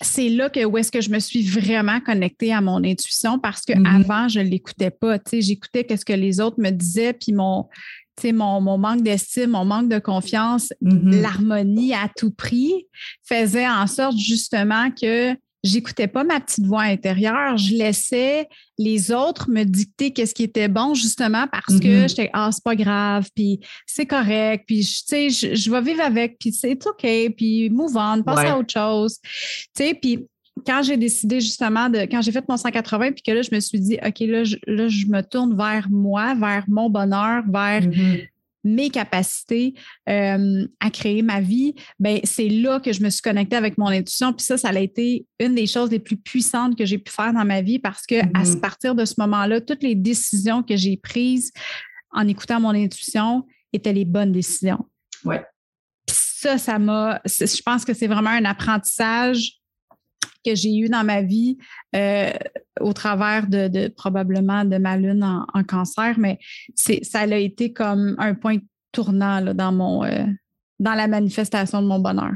c'est là que où est-ce que je me suis vraiment connectée à mon intuition parce que
Mhm.
avant je l'écoutais pas. J'écoutais qu'est-ce que les autres me disaient, puis mon, mon, mon manque d'estime, mon manque de confiance,
mhm.
l'harmonie à tout prix faisait en sorte justement que j'écoutais pas ma petite voix intérieure, je laissais les autres me dicter qu'est-ce qui était bon justement parce que
Mhm.
j'étais ah c'est pas grave puis c'est correct puis je- tu sais je, je vais vivre avec puis c'est OK puis move on passe
Ouais.
à autre chose tu sais puis quand j'ai décidé justement de quand j'ai fait mon 180 puis que là je me suis dit OK là je, là je me tourne vers moi vers mon bonheur vers
Mhm.
mes capacités euh, à créer ma vie, ben c'est là que je me suis connectée avec mon intuition. Puis ça, ça a été une des choses les plus puissantes que j'ai pu faire dans ma vie parce que à
Mhm.
partir de ce moment-là, toutes les décisions que j'ai prises en écoutant mon intuition étaient les bonnes décisions.
Ouais.
Puis ça, ça m'a. Je pense que c'est vraiment un apprentissage que j'ai eu dans ma vie euh, au travers de, de- probablement de ma lune en, en cancer, mais ça a été comme un point tournant là, dans mon euh, dans la manifestation de mon bonheur.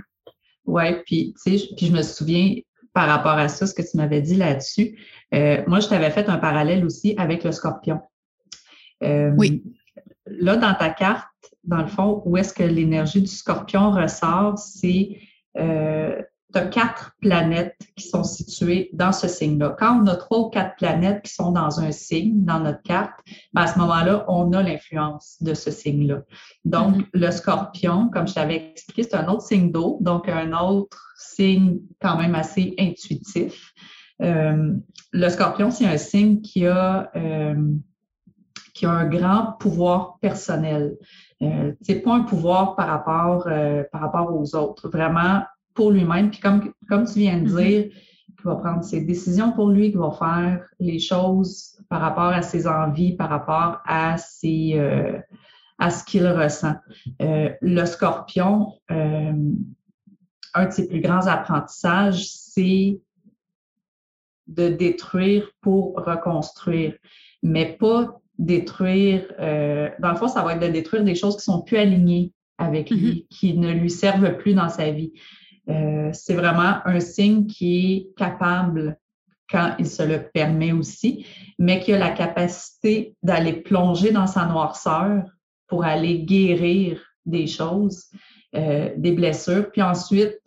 Oui, puis tu sais, je- puis je me souviens par rapport à ça, ce que tu m'avais dit là-dessus. euh, moi, je t'avais fait un parallèle aussi avec le scorpion.
Oui.
Là, dans ta carte, dans le fond, où est-ce que l'énergie du scorpion ressort, c'est euh, tu as quatre planètes qui sont situées dans ce signe-là. Quand on a trois ou quatre planètes qui sont dans un signe, dans notre carte, ben, à ce moment-là, on a l'influence de ce signe-là. Donc,
Mhm.
le scorpion, comme je t'avais expliqué, c'est un autre signe d'eau, donc un autre signe quand même assez intuitif. Euh, le scorpion, c'est un signe qui a, euh, qui a un grand pouvoir personnel. Euh, c'est pas un pouvoir par rapport, euh, par rapport aux autres, vraiment pour lui-même. Puis comme, comme tu viens de
Mhm.
dire, qui va prendre ses décisions pour lui, qui va faire les choses par rapport à ses envies, par rapport à ses, euh, à ce qu'il ressent. Euh, le scorpion, euh, un de ses plus grands apprentissages, c'est de détruire pour reconstruire, mais pas détruire, dans le fond, ça va être de détruire des choses qui sont plus alignées avec lui, mm-hmm. qui ne lui servent plus dans sa vie. Euh, c'est vraiment un signe qui est capable quand il se le permet aussi, mais qui a la capacité d'aller plonger dans sa noirceur pour aller guérir des choses, euh, des blessures, puis ensuite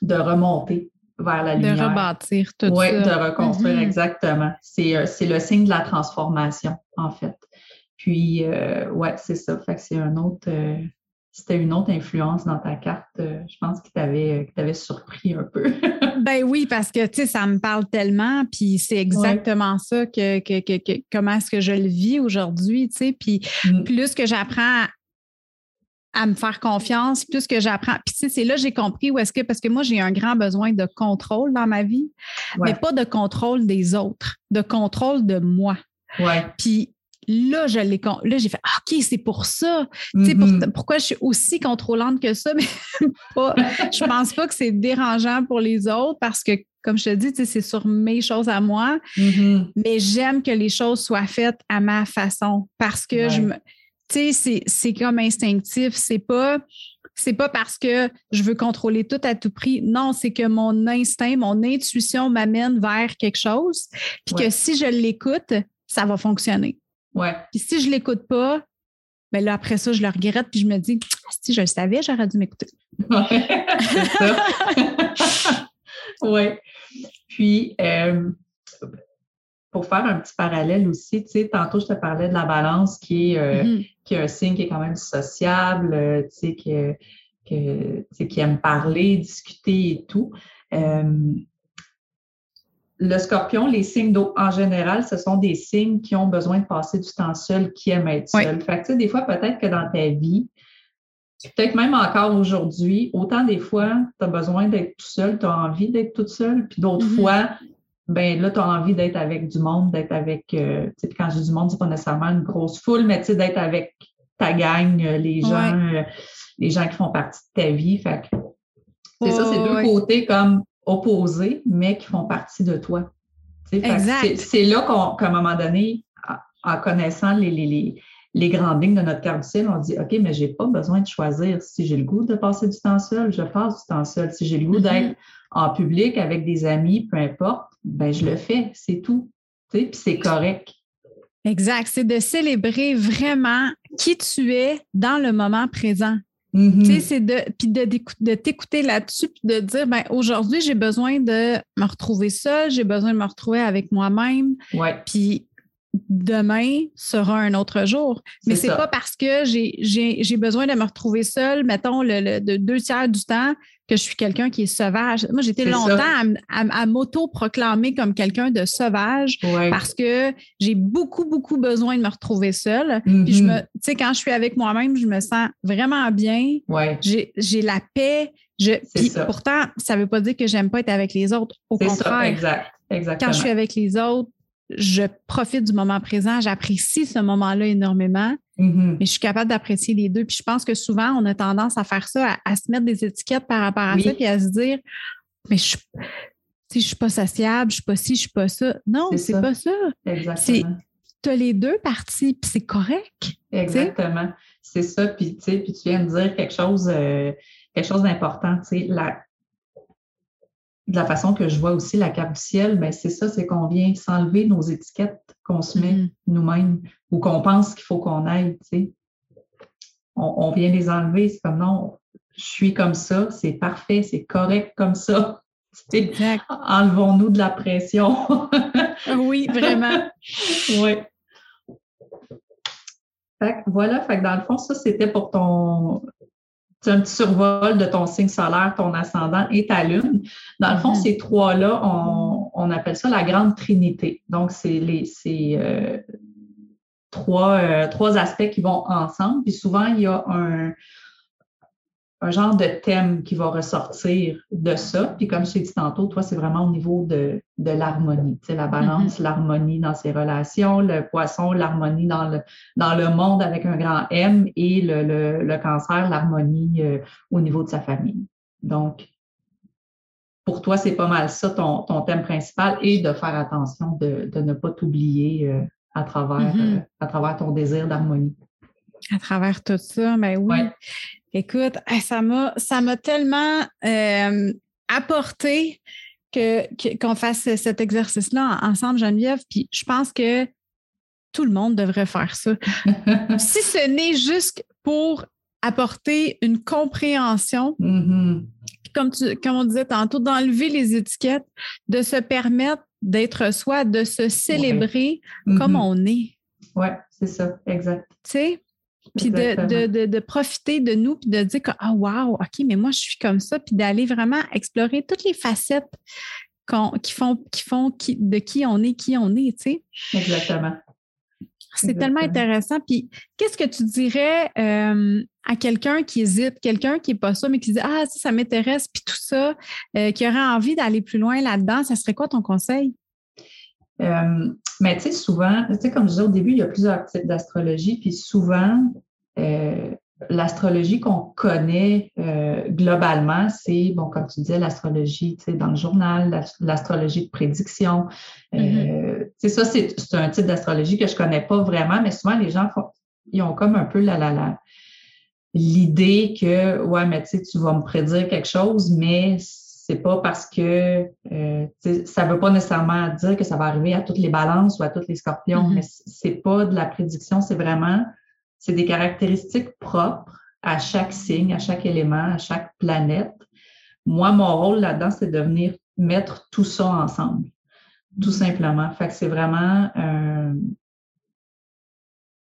de remonter vers la lumière.
De rebâtir tout
ça. Oui, de reconstruire, mm-hmm. exactement. Euh, c'est le signe de la transformation, en fait. Puis, euh, ouais, c'est ça. Fait que c'est un autre, c'était une autre influence dans ta carte, euh, je pense, qui t'avait, surpris un peu.
ben oui, parce que, tu sais, ça me parle tellement, puis c'est exactement ça que, comment est-ce que je le vis aujourd'hui, tu sais, puis mm. plus que j'apprends à, me faire confiance, plus que j'apprends. Puis, tu sais, c'est là que j'ai compris où est-ce que, parce que moi, j'ai un grand besoin de contrôle dans ma vie, mais pas de contrôle des autres, de contrôle de moi.
Ouais.
Puis Là, je l'ai là, j'ai fait ah, OK, c'est pour ça. Mm-hmm. pourquoi je suis aussi contrôlante que ça, mais pas, je pense pas que c'est dérangeant pour les autres parce que, comme je te dis, c'est sur mes choses à moi.
Mm-hmm.
Mais j'aime que les choses soient faites à ma façon parce que je me. Tu sais, c'est comme instinctif. C'est pas c'est pas parce que je veux contrôler tout à tout prix. Non, c'est que mon instinct, mon intuition m'amène vers quelque chose. Puis que si je l'écoute, ça va fonctionner.
Ouais.
Puis si je ne l'écoute pas, ben là, après ça, je le regrette, puis je me dis, si je le savais, j'aurais dû m'écouter.
Ouais, c'est ça. oui. Puis, euh, pour faire un petit parallèle aussi, tu sais, tantôt, je te parlais de la balance qui est, euh, mm-hmm. qui est un signe qui est quand même sociable, euh, tu sais, que, que, qui aime parler, discuter et tout le scorpion, les signes d'eau en général, ce sont des signes qui ont besoin de passer du temps seul, qui aiment être seul. Fait que, des fois, peut-être que dans ta vie, peut-être même encore aujourd'hui, autant des fois, tu as besoin d'être tout seul, tu as envie d'être toute seule, puis d'autres mm-hmm. fois, ben là, tu as envie d'être avec du monde, d'être avec, euh, tu sais, quand je dis du monde, c'est pas nécessairement une grosse foule, mais tu sais, d'être avec ta gang, euh, les gens, euh, les gens qui font partie de ta vie. Fait que, c'est ça, c'est deux côtés comme opposés, mais qui font partie de toi. C'est là qu'à un moment donné, en connaissant les, les, les, grandes lignes de notre carte on dit OK, mais je n'ai pas besoin de choisir. Si j'ai le goût de passer du temps seul, je passe du temps seul. Si j'ai le goût d'être mm-hmm. en public avec des amis, peu importe, ben je le fais, c'est tout. Puis c'est correct.
Exact. C'est de célébrer vraiment qui tu es dans le moment présent. Tu sais, c'est de, puis de, t'écouter là-dessus, puis de dire, ben aujourd'hui, j'ai besoin de me retrouver seule, j'ai besoin de me retrouver avec moi-même.
Ouais.
Puis demain sera un autre jour. Mais c'est pas parce que j'ai besoin de me retrouver seule, mettons, le, de deux tiers du temps, que je suis quelqu'un qui est sauvage. Moi, j'étais longtemps à, m'auto-proclamer comme quelqu'un de sauvage parce que j'ai beaucoup, beaucoup besoin de me retrouver seule. Puis je me, mm-hmm. tu sais, quand je suis avec moi-même, je me sens vraiment bien. J'ai la paix. Je, puis pourtant, ça ne veut pas dire que j'aime pas être avec les autres. Au contraire.
exact. Exactement.
Quand je suis avec les autres, je profite du moment présent, j'apprécie ce moment-là énormément,
mm-hmm.
mais je suis capable d'apprécier les deux. Puis je pense que souvent, on a tendance à faire ça, à, se mettre des étiquettes par rapport à ça, puis à se dire, mais je ne suis pas sociable, je suis pas ci, je suis pas ça. Non, c'est pas ça.
Exactement.
Tu as les deux parties, puis c'est correct.
Exactement. C'est ça. Puis, puis tu viens de dire quelque chose, euh, quelque chose d'important. La, de la façon que je vois aussi la carte du ciel, ben c'est ça, c'est qu'on vient s'enlever nos étiquettes qu'on se met mm-hmm. nous-mêmes ou qu'on pense qu'il faut qu'on aille, tu sais. On, vient les enlever, c'est comme non, je suis comme ça, c'est parfait, c'est correct comme ça. Enlevons-nous de la pression.
oui, vraiment.
oui. Fait voilà, fait que dans le fond, ça, c'était pour ton, un petit survol de ton signe solaire, ton ascendant et ta lune. Dans le fond, mm-hmm. ces trois-là, on, appelle ça la grande trinité. Donc, c'est les euh, trois, euh, trois aspects qui vont ensemble. Puis souvent, il y a un, un genre de thème qui va ressortir de ça. Puis comme je t'ai dit tantôt, toi, c'est vraiment au niveau de, de l'harmonie. Tu sais, la balance, mm-hmm. l'harmonie dans ses relations, le poisson, l'harmonie dans le, dans le monde avec un grand M et le, le, le cancer, l'harmonie euh, au niveau de sa famille. Donc, pour toi, c'est pas mal ça, ton, ton thème principal, et de faire attention de, de ne pas t'oublier euh, à, travers, mm-hmm. euh, à travers ton désir d'harmonie.
À travers tout ça, ben oui. Écoute, ça m'a ça m'a tellement euh, apporté que, qu'on fasse cet exercice-là ensemble, Geneviève. Puis je pense que tout le monde devrait faire ça. si ce n'est juste pour apporter une compréhension, mm-hmm. comme, tu, comme on disait tantôt, d'enlever les étiquettes, de se permettre d'être soi, de se célébrer comme mm-hmm. on est.
Oui, c'est ça, exact.
Tu sais? Puis de, profiter de nous, puis de dire que, ah, wow, OK, mais moi, je suis comme ça, puis d'aller vraiment explorer toutes les facettes qui font, qui font de qui on est, qui on est, tu sais.
Exactement.
C'est tellement intéressant. Puis, qu'est-ce que tu dirais euh, à quelqu'un qui hésite, quelqu'un qui n'est pas ça, mais qui dit Ah, ça, ça m'intéresse, puis tout ça, euh, qui aurait envie d'aller plus loin là-dedans, ça serait quoi ton conseil?
Euh, mais tu sais, souvent, tu sais, comme je disais au début, il y a plusieurs types d'astrologie, puis souvent, euh, l'astrologie qu'on connaît euh, globalement, c'est, bon, comme tu disais, l'astrologie, dans le journal, l'astrologie de prédiction. Sais, ça, c'est un type d'astrologie que je connais pas vraiment, mais souvent, les gens font, ils ont comme un peu la, la, la l'idée que, ouais, mais tu sais, tu vas me prédire quelque chose, mais c'est pas parce que euh, ça veut pas nécessairement dire que ça va arriver à toutes les balances ou à tous les scorpions, mm-hmm. mais c'est pas de la prédiction, c'est vraiment c'est des caractéristiques propres à chaque signe, à chaque élément, à chaque planète. Moi, mon rôle là-dedans, c'est de venir mettre tout ça ensemble, tout simplement. Fait que c'est vraiment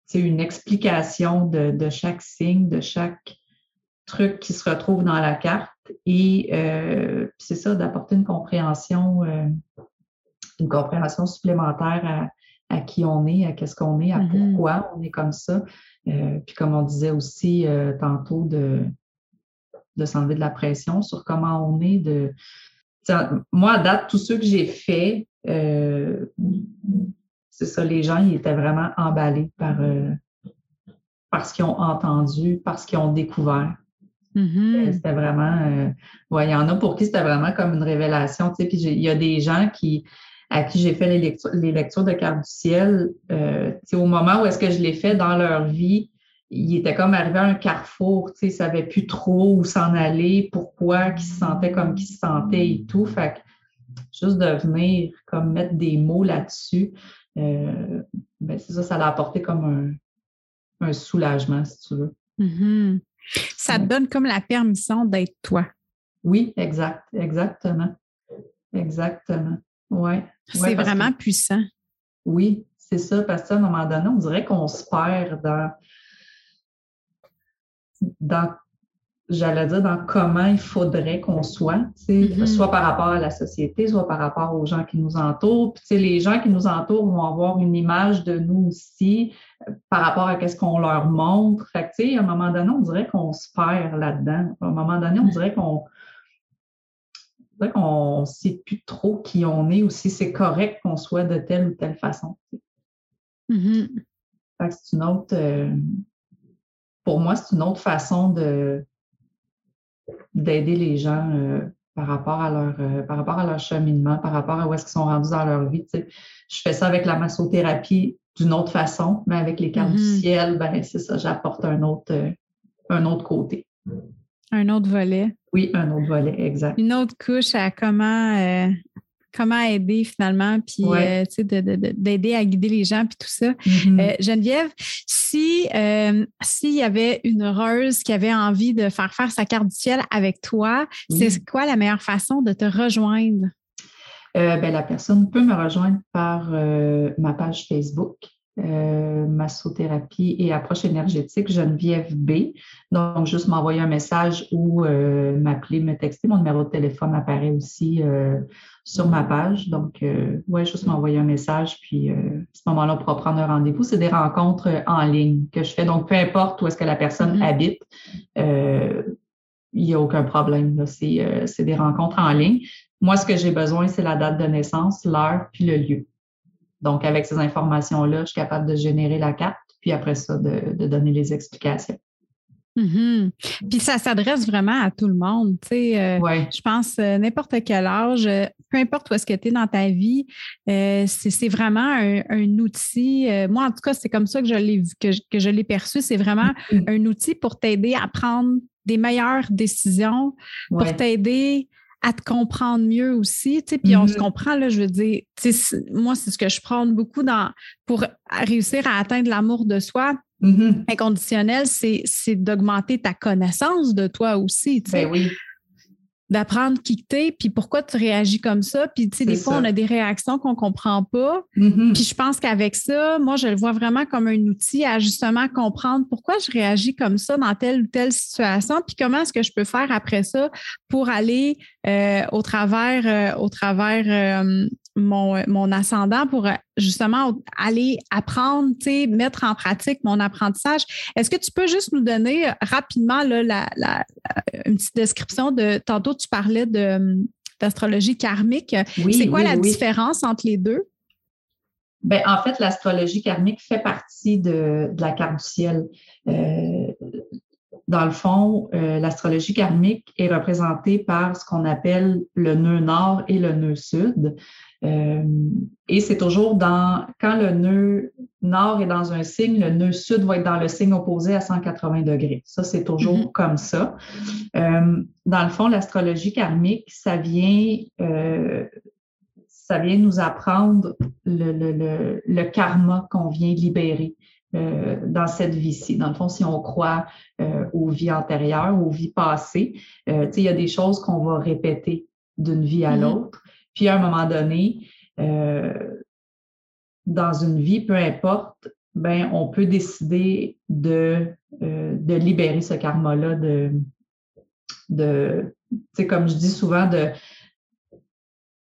c'est une explication de, de chaque signe, de chaque truc qui se retrouve dans la carte et euh, c'est ça, d'apporter une compréhension, euh, une compréhension supplémentaire à, qui on est, à qu'est-ce qu'on est, à mm-hmm. pourquoi on est comme ça. Euh, puis comme on disait aussi tantôt, de, de s'enlever de la pression sur comment on est. De, moi, à date, tous ceux que j'ai faits, c'est ça, les gens, ils étaient vraiment emballés par, par ce qu'ils ont entendu, par ce qu'ils ont découvert. Mm-hmm. C'était vraiment, euh, ouais, il y en a pour qui c'était vraiment comme une révélation, puis il y a des gens qui, à qui j'ai fait les lectures, les lectures de cartes du ciel, euh, au moment où est-ce que je l'ai fait dans leur vie, ils étaient comme arrivés à un carrefour, ils savaient plus trop où s'en aller, pourquoi, qu'ils se sentaient comme qu'ils se sentaient et tout, fait que juste de venir comme mettre des mots là-dessus, euh, ben c'est ça, ça l'a apporté comme un, un soulagement, si tu veux.
Mm-hmm. Ça te donne comme la permission d'être toi.
Oui, exact, exactement. Exactement. Ouais.
C'est vraiment puissant.
Oui, c'est ça, parce qu'à un moment donné, on dirait qu'on se perd dans, dans j'allais dire, dans comment il faudrait qu'on soit, mm-hmm. soit par rapport à la société, soit par rapport aux gens qui nous entourent. Puis, les gens qui nous entourent vont avoir une image de nous aussi euh, par rapport à ce qu'on leur montre. Fait que, à un moment donné, on dirait qu'on se perd là-dedans. À un moment donné, on dirait qu'on ne sait plus trop qui on est ou si c'est correct qu'on soit de telle ou telle façon.
Mm-hmm.
c'est une autre... Euh, pour moi, c'est une autre façon de d'aider les gens euh, par rapport à leur euh, par rapport à leur cheminement, par rapport à où est-ce qu'ils sont rendus dans leur vie. Je fais ça avec la massothérapie d'une autre façon, mais avec les cartes du mm-hmm. ciel, ben c'est ça, j'apporte un autre un autre côté.
Un autre volet.
Oui, un autre volet, exact.
Une autre couche à comment comment aider finalement, puis euh, d'aider à guider les gens, puis tout ça. Mm-hmm. Euh, Geneviève, si euh, s'il y avait une heureuse qui avait envie de faire faire sa carte du ciel avec toi, c'est quoi la meilleure façon de te rejoindre?
Ben, la personne peut me rejoindre par ma page Facebook. Euh, massothérapie et approche énergétique Geneviève B. Donc, juste m'envoyer un message ou euh, m'appeler, me texter. Mon numéro de téléphone apparaît aussi euh, sur ma page. Donc, ouais, juste m'envoyer un message. Puis, à ce moment-là, on pourra prendre un rendez-vous. C'est des rencontres en ligne que je fais. Donc, peu importe où est-ce que la personne mm-hmm. habite, il n'y a aucun problème. C'est des rencontres en ligne. Moi, ce que j'ai besoin, c'est la date de naissance, l'heure, puis le lieu. Donc, avec ces informations-là, je suis capable de générer la carte, puis après ça, de, donner les explications.
Mm-hmm. Puis ça s'adresse vraiment à tout le monde. Tu sais, euh, Je pense euh, n'importe quel âge, euh, peu importe où est-ce que tu es dans ta vie, c'est vraiment un, outil. Moi, en tout cas, c'est comme ça que je l'ai que, que je l'ai perçu. C'est vraiment mm-hmm. un outil pour t'aider à prendre des meilleures décisions, pour t'aider à te comprendre mieux aussi. Puis on se mm-hmm. comprend, là, je veux dire, moi, c'est ce que je prends beaucoup dans, pour réussir à atteindre l'amour de soi. Mm-hmm. Inconditionnel, c'est d'augmenter ta connaissance de toi aussi.
Ben oui
d'apprendre qui t'es, puis pourquoi tu réagis comme ça. Puis, tu sais, des fois, on a des réactions qu'on comprend pas. Mm-hmm. Puis, je pense qu'avec ça, moi, je le vois vraiment comme un outil à justement comprendre pourquoi je réagis comme ça dans telle ou telle situation, puis comment est-ce que je peux faire après ça pour aller euh, au travers, euh, au travers euh, mon, mon, ascendant pour justement aller apprendre, mettre en pratique mon apprentissage. Est-ce que tu peux juste nous donner rapidement là, la, une petite description de tantôt tu parlais de d'astrologie karmique. c'est quoi la différence entre les deux?
Ben, en fait, l'astrologie karmique fait partie de, la carte du ciel dans le fond, euh, l'astrologie karmique est représentée par ce qu'on appelle le nœud nord et le nœud sud. Euh, et c'est toujours dans, quand le nœud nord est dans un signe, le nœud sud va être dans le signe opposé à 180 degrés. Ça, c'est toujours mm-hmm. comme ça. Euh, dans le fond, l'astrologie karmique, ça vient, ça vient nous apprendre le, le, le karma qu'on vient libérer. Euh, dans cette vie-ci. Dans le fond, si on croit euh, aux vies antérieures, aux vies passées, euh, il y a des choses qu'on va répéter d'une vie à mm-hmm. l'autre. Puis à un moment donné, dans une vie, peu importe, ben, on peut décider de, de libérer ce karma-là de, de comme je dis souvent, de,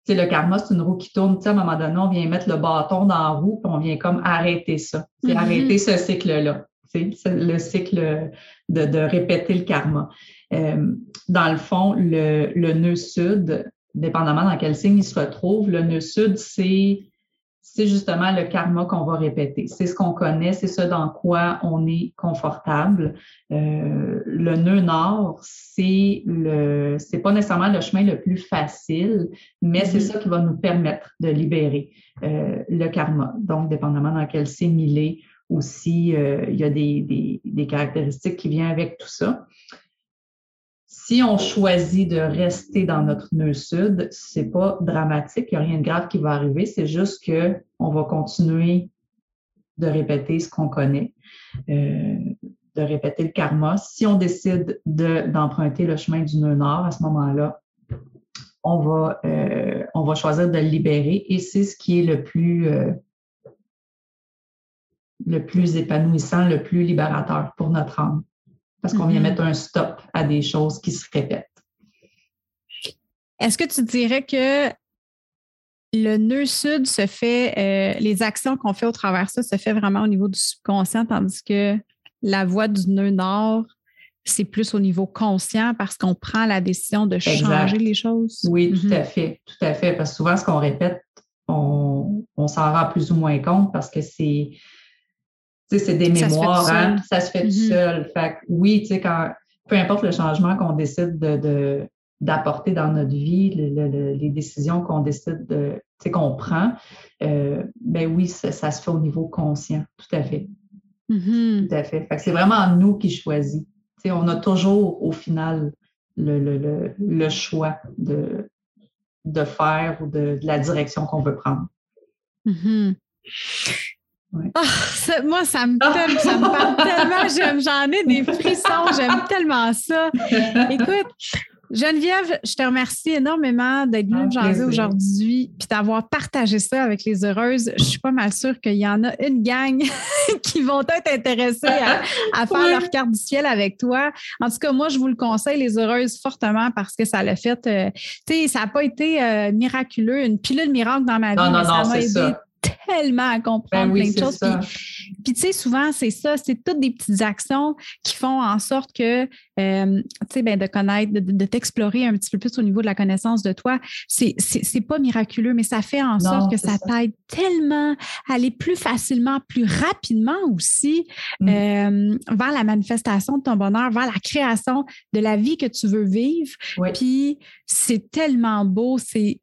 le karma, c'est une roue qui tourne. à un moment donné, on vient mettre le bâton dans la roue, puis on vient comme arrêter ça. C'est mm-hmm. arrêter ce cycle-là. C'est le cycle de, répéter le karma. Euh, dans le fond, le, le nœud sud, dépendamment dans quel signe il se retrouve, le nœud sud, c'est c'est justement le karma qu'on va répéter. C'est ce qu'on connaît, c'est ce dans quoi on est confortable. Euh, le nœud nord, c'est le, c'est pas nécessairement le chemin le plus facile, mais c'est mm-hmm. ça qui va nous permettre de libérer euh, le karma. Donc, dépendamment dans quel signe il est, aussi, euh, il y a des, des, des caractéristiques qui viennent avec tout ça. Si on choisit de rester dans notre nœud sud, c'est pas dramatique, il n'y a rien de grave qui va arriver, c'est juste que on va continuer de répéter ce qu'on connaît, euh, de répéter le karma. Si on décide d'emprunter le chemin du nœud nord, à ce moment-là, on va, euh, on va choisir de le libérer et c'est ce qui est le plus, euh, le plus épanouissant, le plus libérateur pour notre âme parce qu'on vient mm-hmm. mettre un stop à des choses qui se répètent.
Est-ce que tu dirais que le nœud sud se fait, euh, les actions qu'on fait au travers ça se fait vraiment au niveau du subconscient, tandis que la voie du nœud nord, c'est plus au niveau conscient parce qu'on prend la décision de changer les choses?
Oui, tout mm-hmm. à fait, tout à fait. Parce que souvent, ce qu'on répète, on, on s'en rend plus ou moins compte parce que c'est c'est des mémoires, hein, ça se fait tout mm-hmm. seul. Fait oui, tu sais, quand, peu importe le changement qu'on décide de, d'apporter dans notre vie, les décisions qu'on décide de, qu'on prend, euh, ben oui, ça, se fait au niveau conscient, tout à fait. Mm-hmm. Tout à fait. fait c'est vraiment nous qui choisit. sais, on a toujours au final le, le, choix de, de faire ou de, la direction qu'on veut prendre.
Ah, moi, ça me, ça me parle tellement. J'en ai des frissons. J'aime tellement ça. Écoute, Geneviève, je te remercie énormément d'être venue ah, jaser aujourd'hui puis d'avoir partagé ça avec les heureuses. Je suis pas mal sûre qu'il y en a une gang qui vont être intéressées à, faire leur carte du ciel avec toi. En tout cas, moi, je vous le conseille, les heureuses, fortement parce que ça l'a fait. Euh, tu sais, ça n'a pas été euh, miraculeux, une pilule miracle dans ma vie.
Non, non, non, c'est ça
tellement à comprendre
Ben
plein de choses. Puis, tu sais, souvent, c'est ça, c'est toutes des petites actions qui font en sorte que, euh, tu sais, ben, de connaître, de, t'explorer un petit peu plus au niveau de la connaissance de toi, c'est pas miraculeux, mais ça fait en sorte que ça, t'aide tellement à aller plus facilement, plus rapidement aussi mm. euh, vers la manifestation de ton bonheur, vers la création de la vie que tu veux vivre. Puis, c'est tellement beau, c'est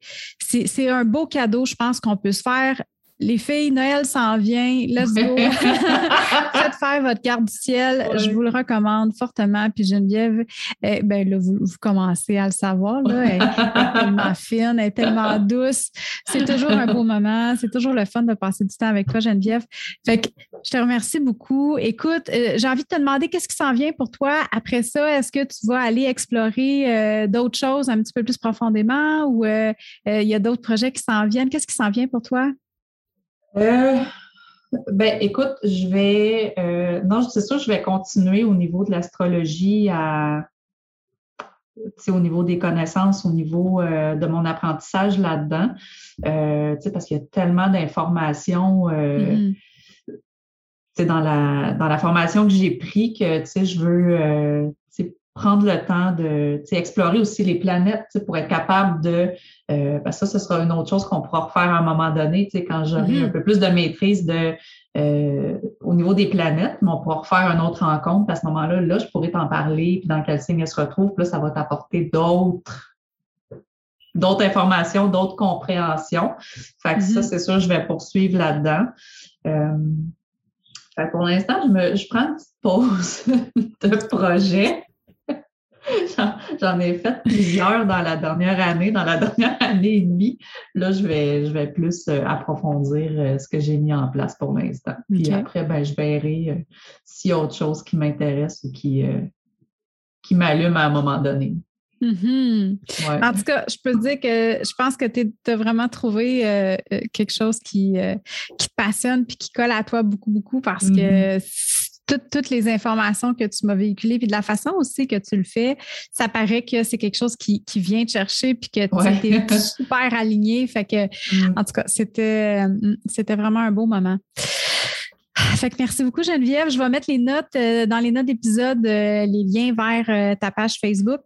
un beau cadeau, je pense, qu'on peut se faire les filles, Noël s'en vient, let's go. Faites faire votre carte du ciel. Je vous le recommande fortement. Puis Geneviève, eh, ben là, vous, commencez à le savoir. Là. Elle, est tellement fine, elle est tellement douce. C'est toujours un beau moment. C'est toujours le fun de passer du temps avec toi, Geneviève. Fait que je te remercie beaucoup. Écoute, euh, j'ai envie de te demander qu'est-ce qui s'en vient pour toi après ça. Est-ce que tu vas aller explorer euh, d'autres choses un petit peu plus profondément ou euh, il y a d'autres projets qui s'en viennent? Qu'est-ce qui s'en vient pour toi?
Euh, ben, écoute, je vais. Euh, non, c'est sûr, je vais continuer au niveau de l'astrologie à. au niveau des connaissances, au niveau euh, de mon apprentissage là-dedans, euh, parce qu'il y a tellement d'informations mm-hmm. dans, la, dans la formation que j'ai pris que je veux prendre le temps de explorer aussi les planètes pour être capable de. Euh, que ça, ce sera une autre chose qu'on pourra refaire à un moment donné, quand j'aurai mm-hmm. un peu plus de maîtrise de euh, au niveau des planètes, mais on pourra refaire un autre rencontre. À ce moment-là, là, je pourrais t'en parler, puis dans quel signe elle se retrouve, puis là, ça va t'apporter d'autres d'autres informations, d'autres compréhensions. Fait que ça, mm-hmm. c'est sûr, je vais poursuivre là-dedans. Euh, fait pour l'instant, je, me, je prends une petite pause de projet. J'en ai fait plusieurs dans la dernière année, dans la dernière année et demie. Là, je vais, je vais plus euh, approfondir euh, ce que j'ai mis en place pour l'instant. Puis après, ben, je verrai euh, s'il y a autre chose qui m'intéresse ou qui, qui m'allume à un moment donné.
Mm-hmm. En tout cas, je peux te dire que je pense que tu as vraiment trouvé quelque chose qui, qui te passionne puis qui colle à toi beaucoup, beaucoup parce que toutes les informations que tu m'as véhiculées, puis de la façon aussi que tu le fais, ça paraît que c'est quelque chose qui, vient te chercher, puis que tu es super aligné. Fait que, mm. en tout cas, c'était, mm, c'était vraiment un beau moment. Fait que merci beaucoup, Geneviève. Je vais mettre les notes euh, dans les notes d'épisode, euh, les liens vers euh, ta page Facebook.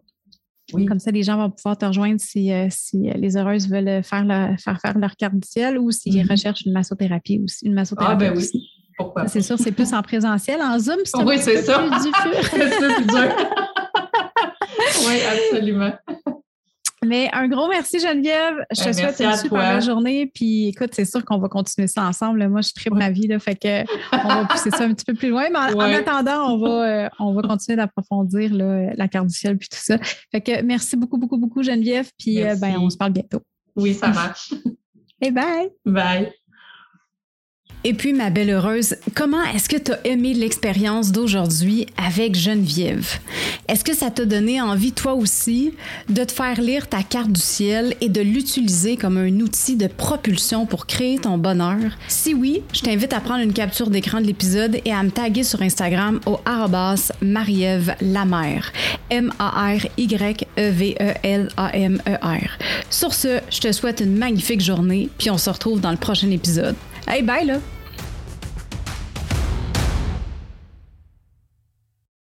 Oui. Comme ça, les gens vont pouvoir te rejoindre si, les heureuses veulent faire, faire, faire leur carte du ciel ou s'ils mm-hmm. recherchent une massothérapie aussi. Une massothérapie ah, ben oui.
C'est
sûr, c'est plus en présentiel. En Zoom,
c'est oui, c'est ça. plus c'est dur. oui, absolument.
Mais un gros merci Geneviève. Je te ben, souhaite une super journée. Puis écoute, c'est sûr qu'on va continuer ça ensemble. Moi, je tripe ma vie. Là, fait que on va pousser ça un petit peu plus loin. Mais en, attendant, on va, euh, on va continuer d'approfondir la carte du ciel puis tout ça. Fait que merci beaucoup, beaucoup, beaucoup, Geneviève. Puis euh, ben, on se parle bientôt.
Oui, ça marche.
Et bye.
Bye.
Et puis, ma belle heureuse, comment est-ce que tu as aimé l'expérience d'aujourd'hui avec Geneviève? Est-ce que ça t'a donné envie, toi aussi, de te faire lire ta carte du ciel et de l'utiliser comme un outil de propulsion pour créer ton bonheur? Si oui, je t'invite à prendre une capture d'écran de l'épisode et à me taguer sur Instagram au arrobas Marie-Ève. M-A-R-Y-E-V-E-L-A-M-E-R. Sur ce, je te souhaite une magnifique journée, puis on se retrouve dans le prochain épisode. Hey, bye là!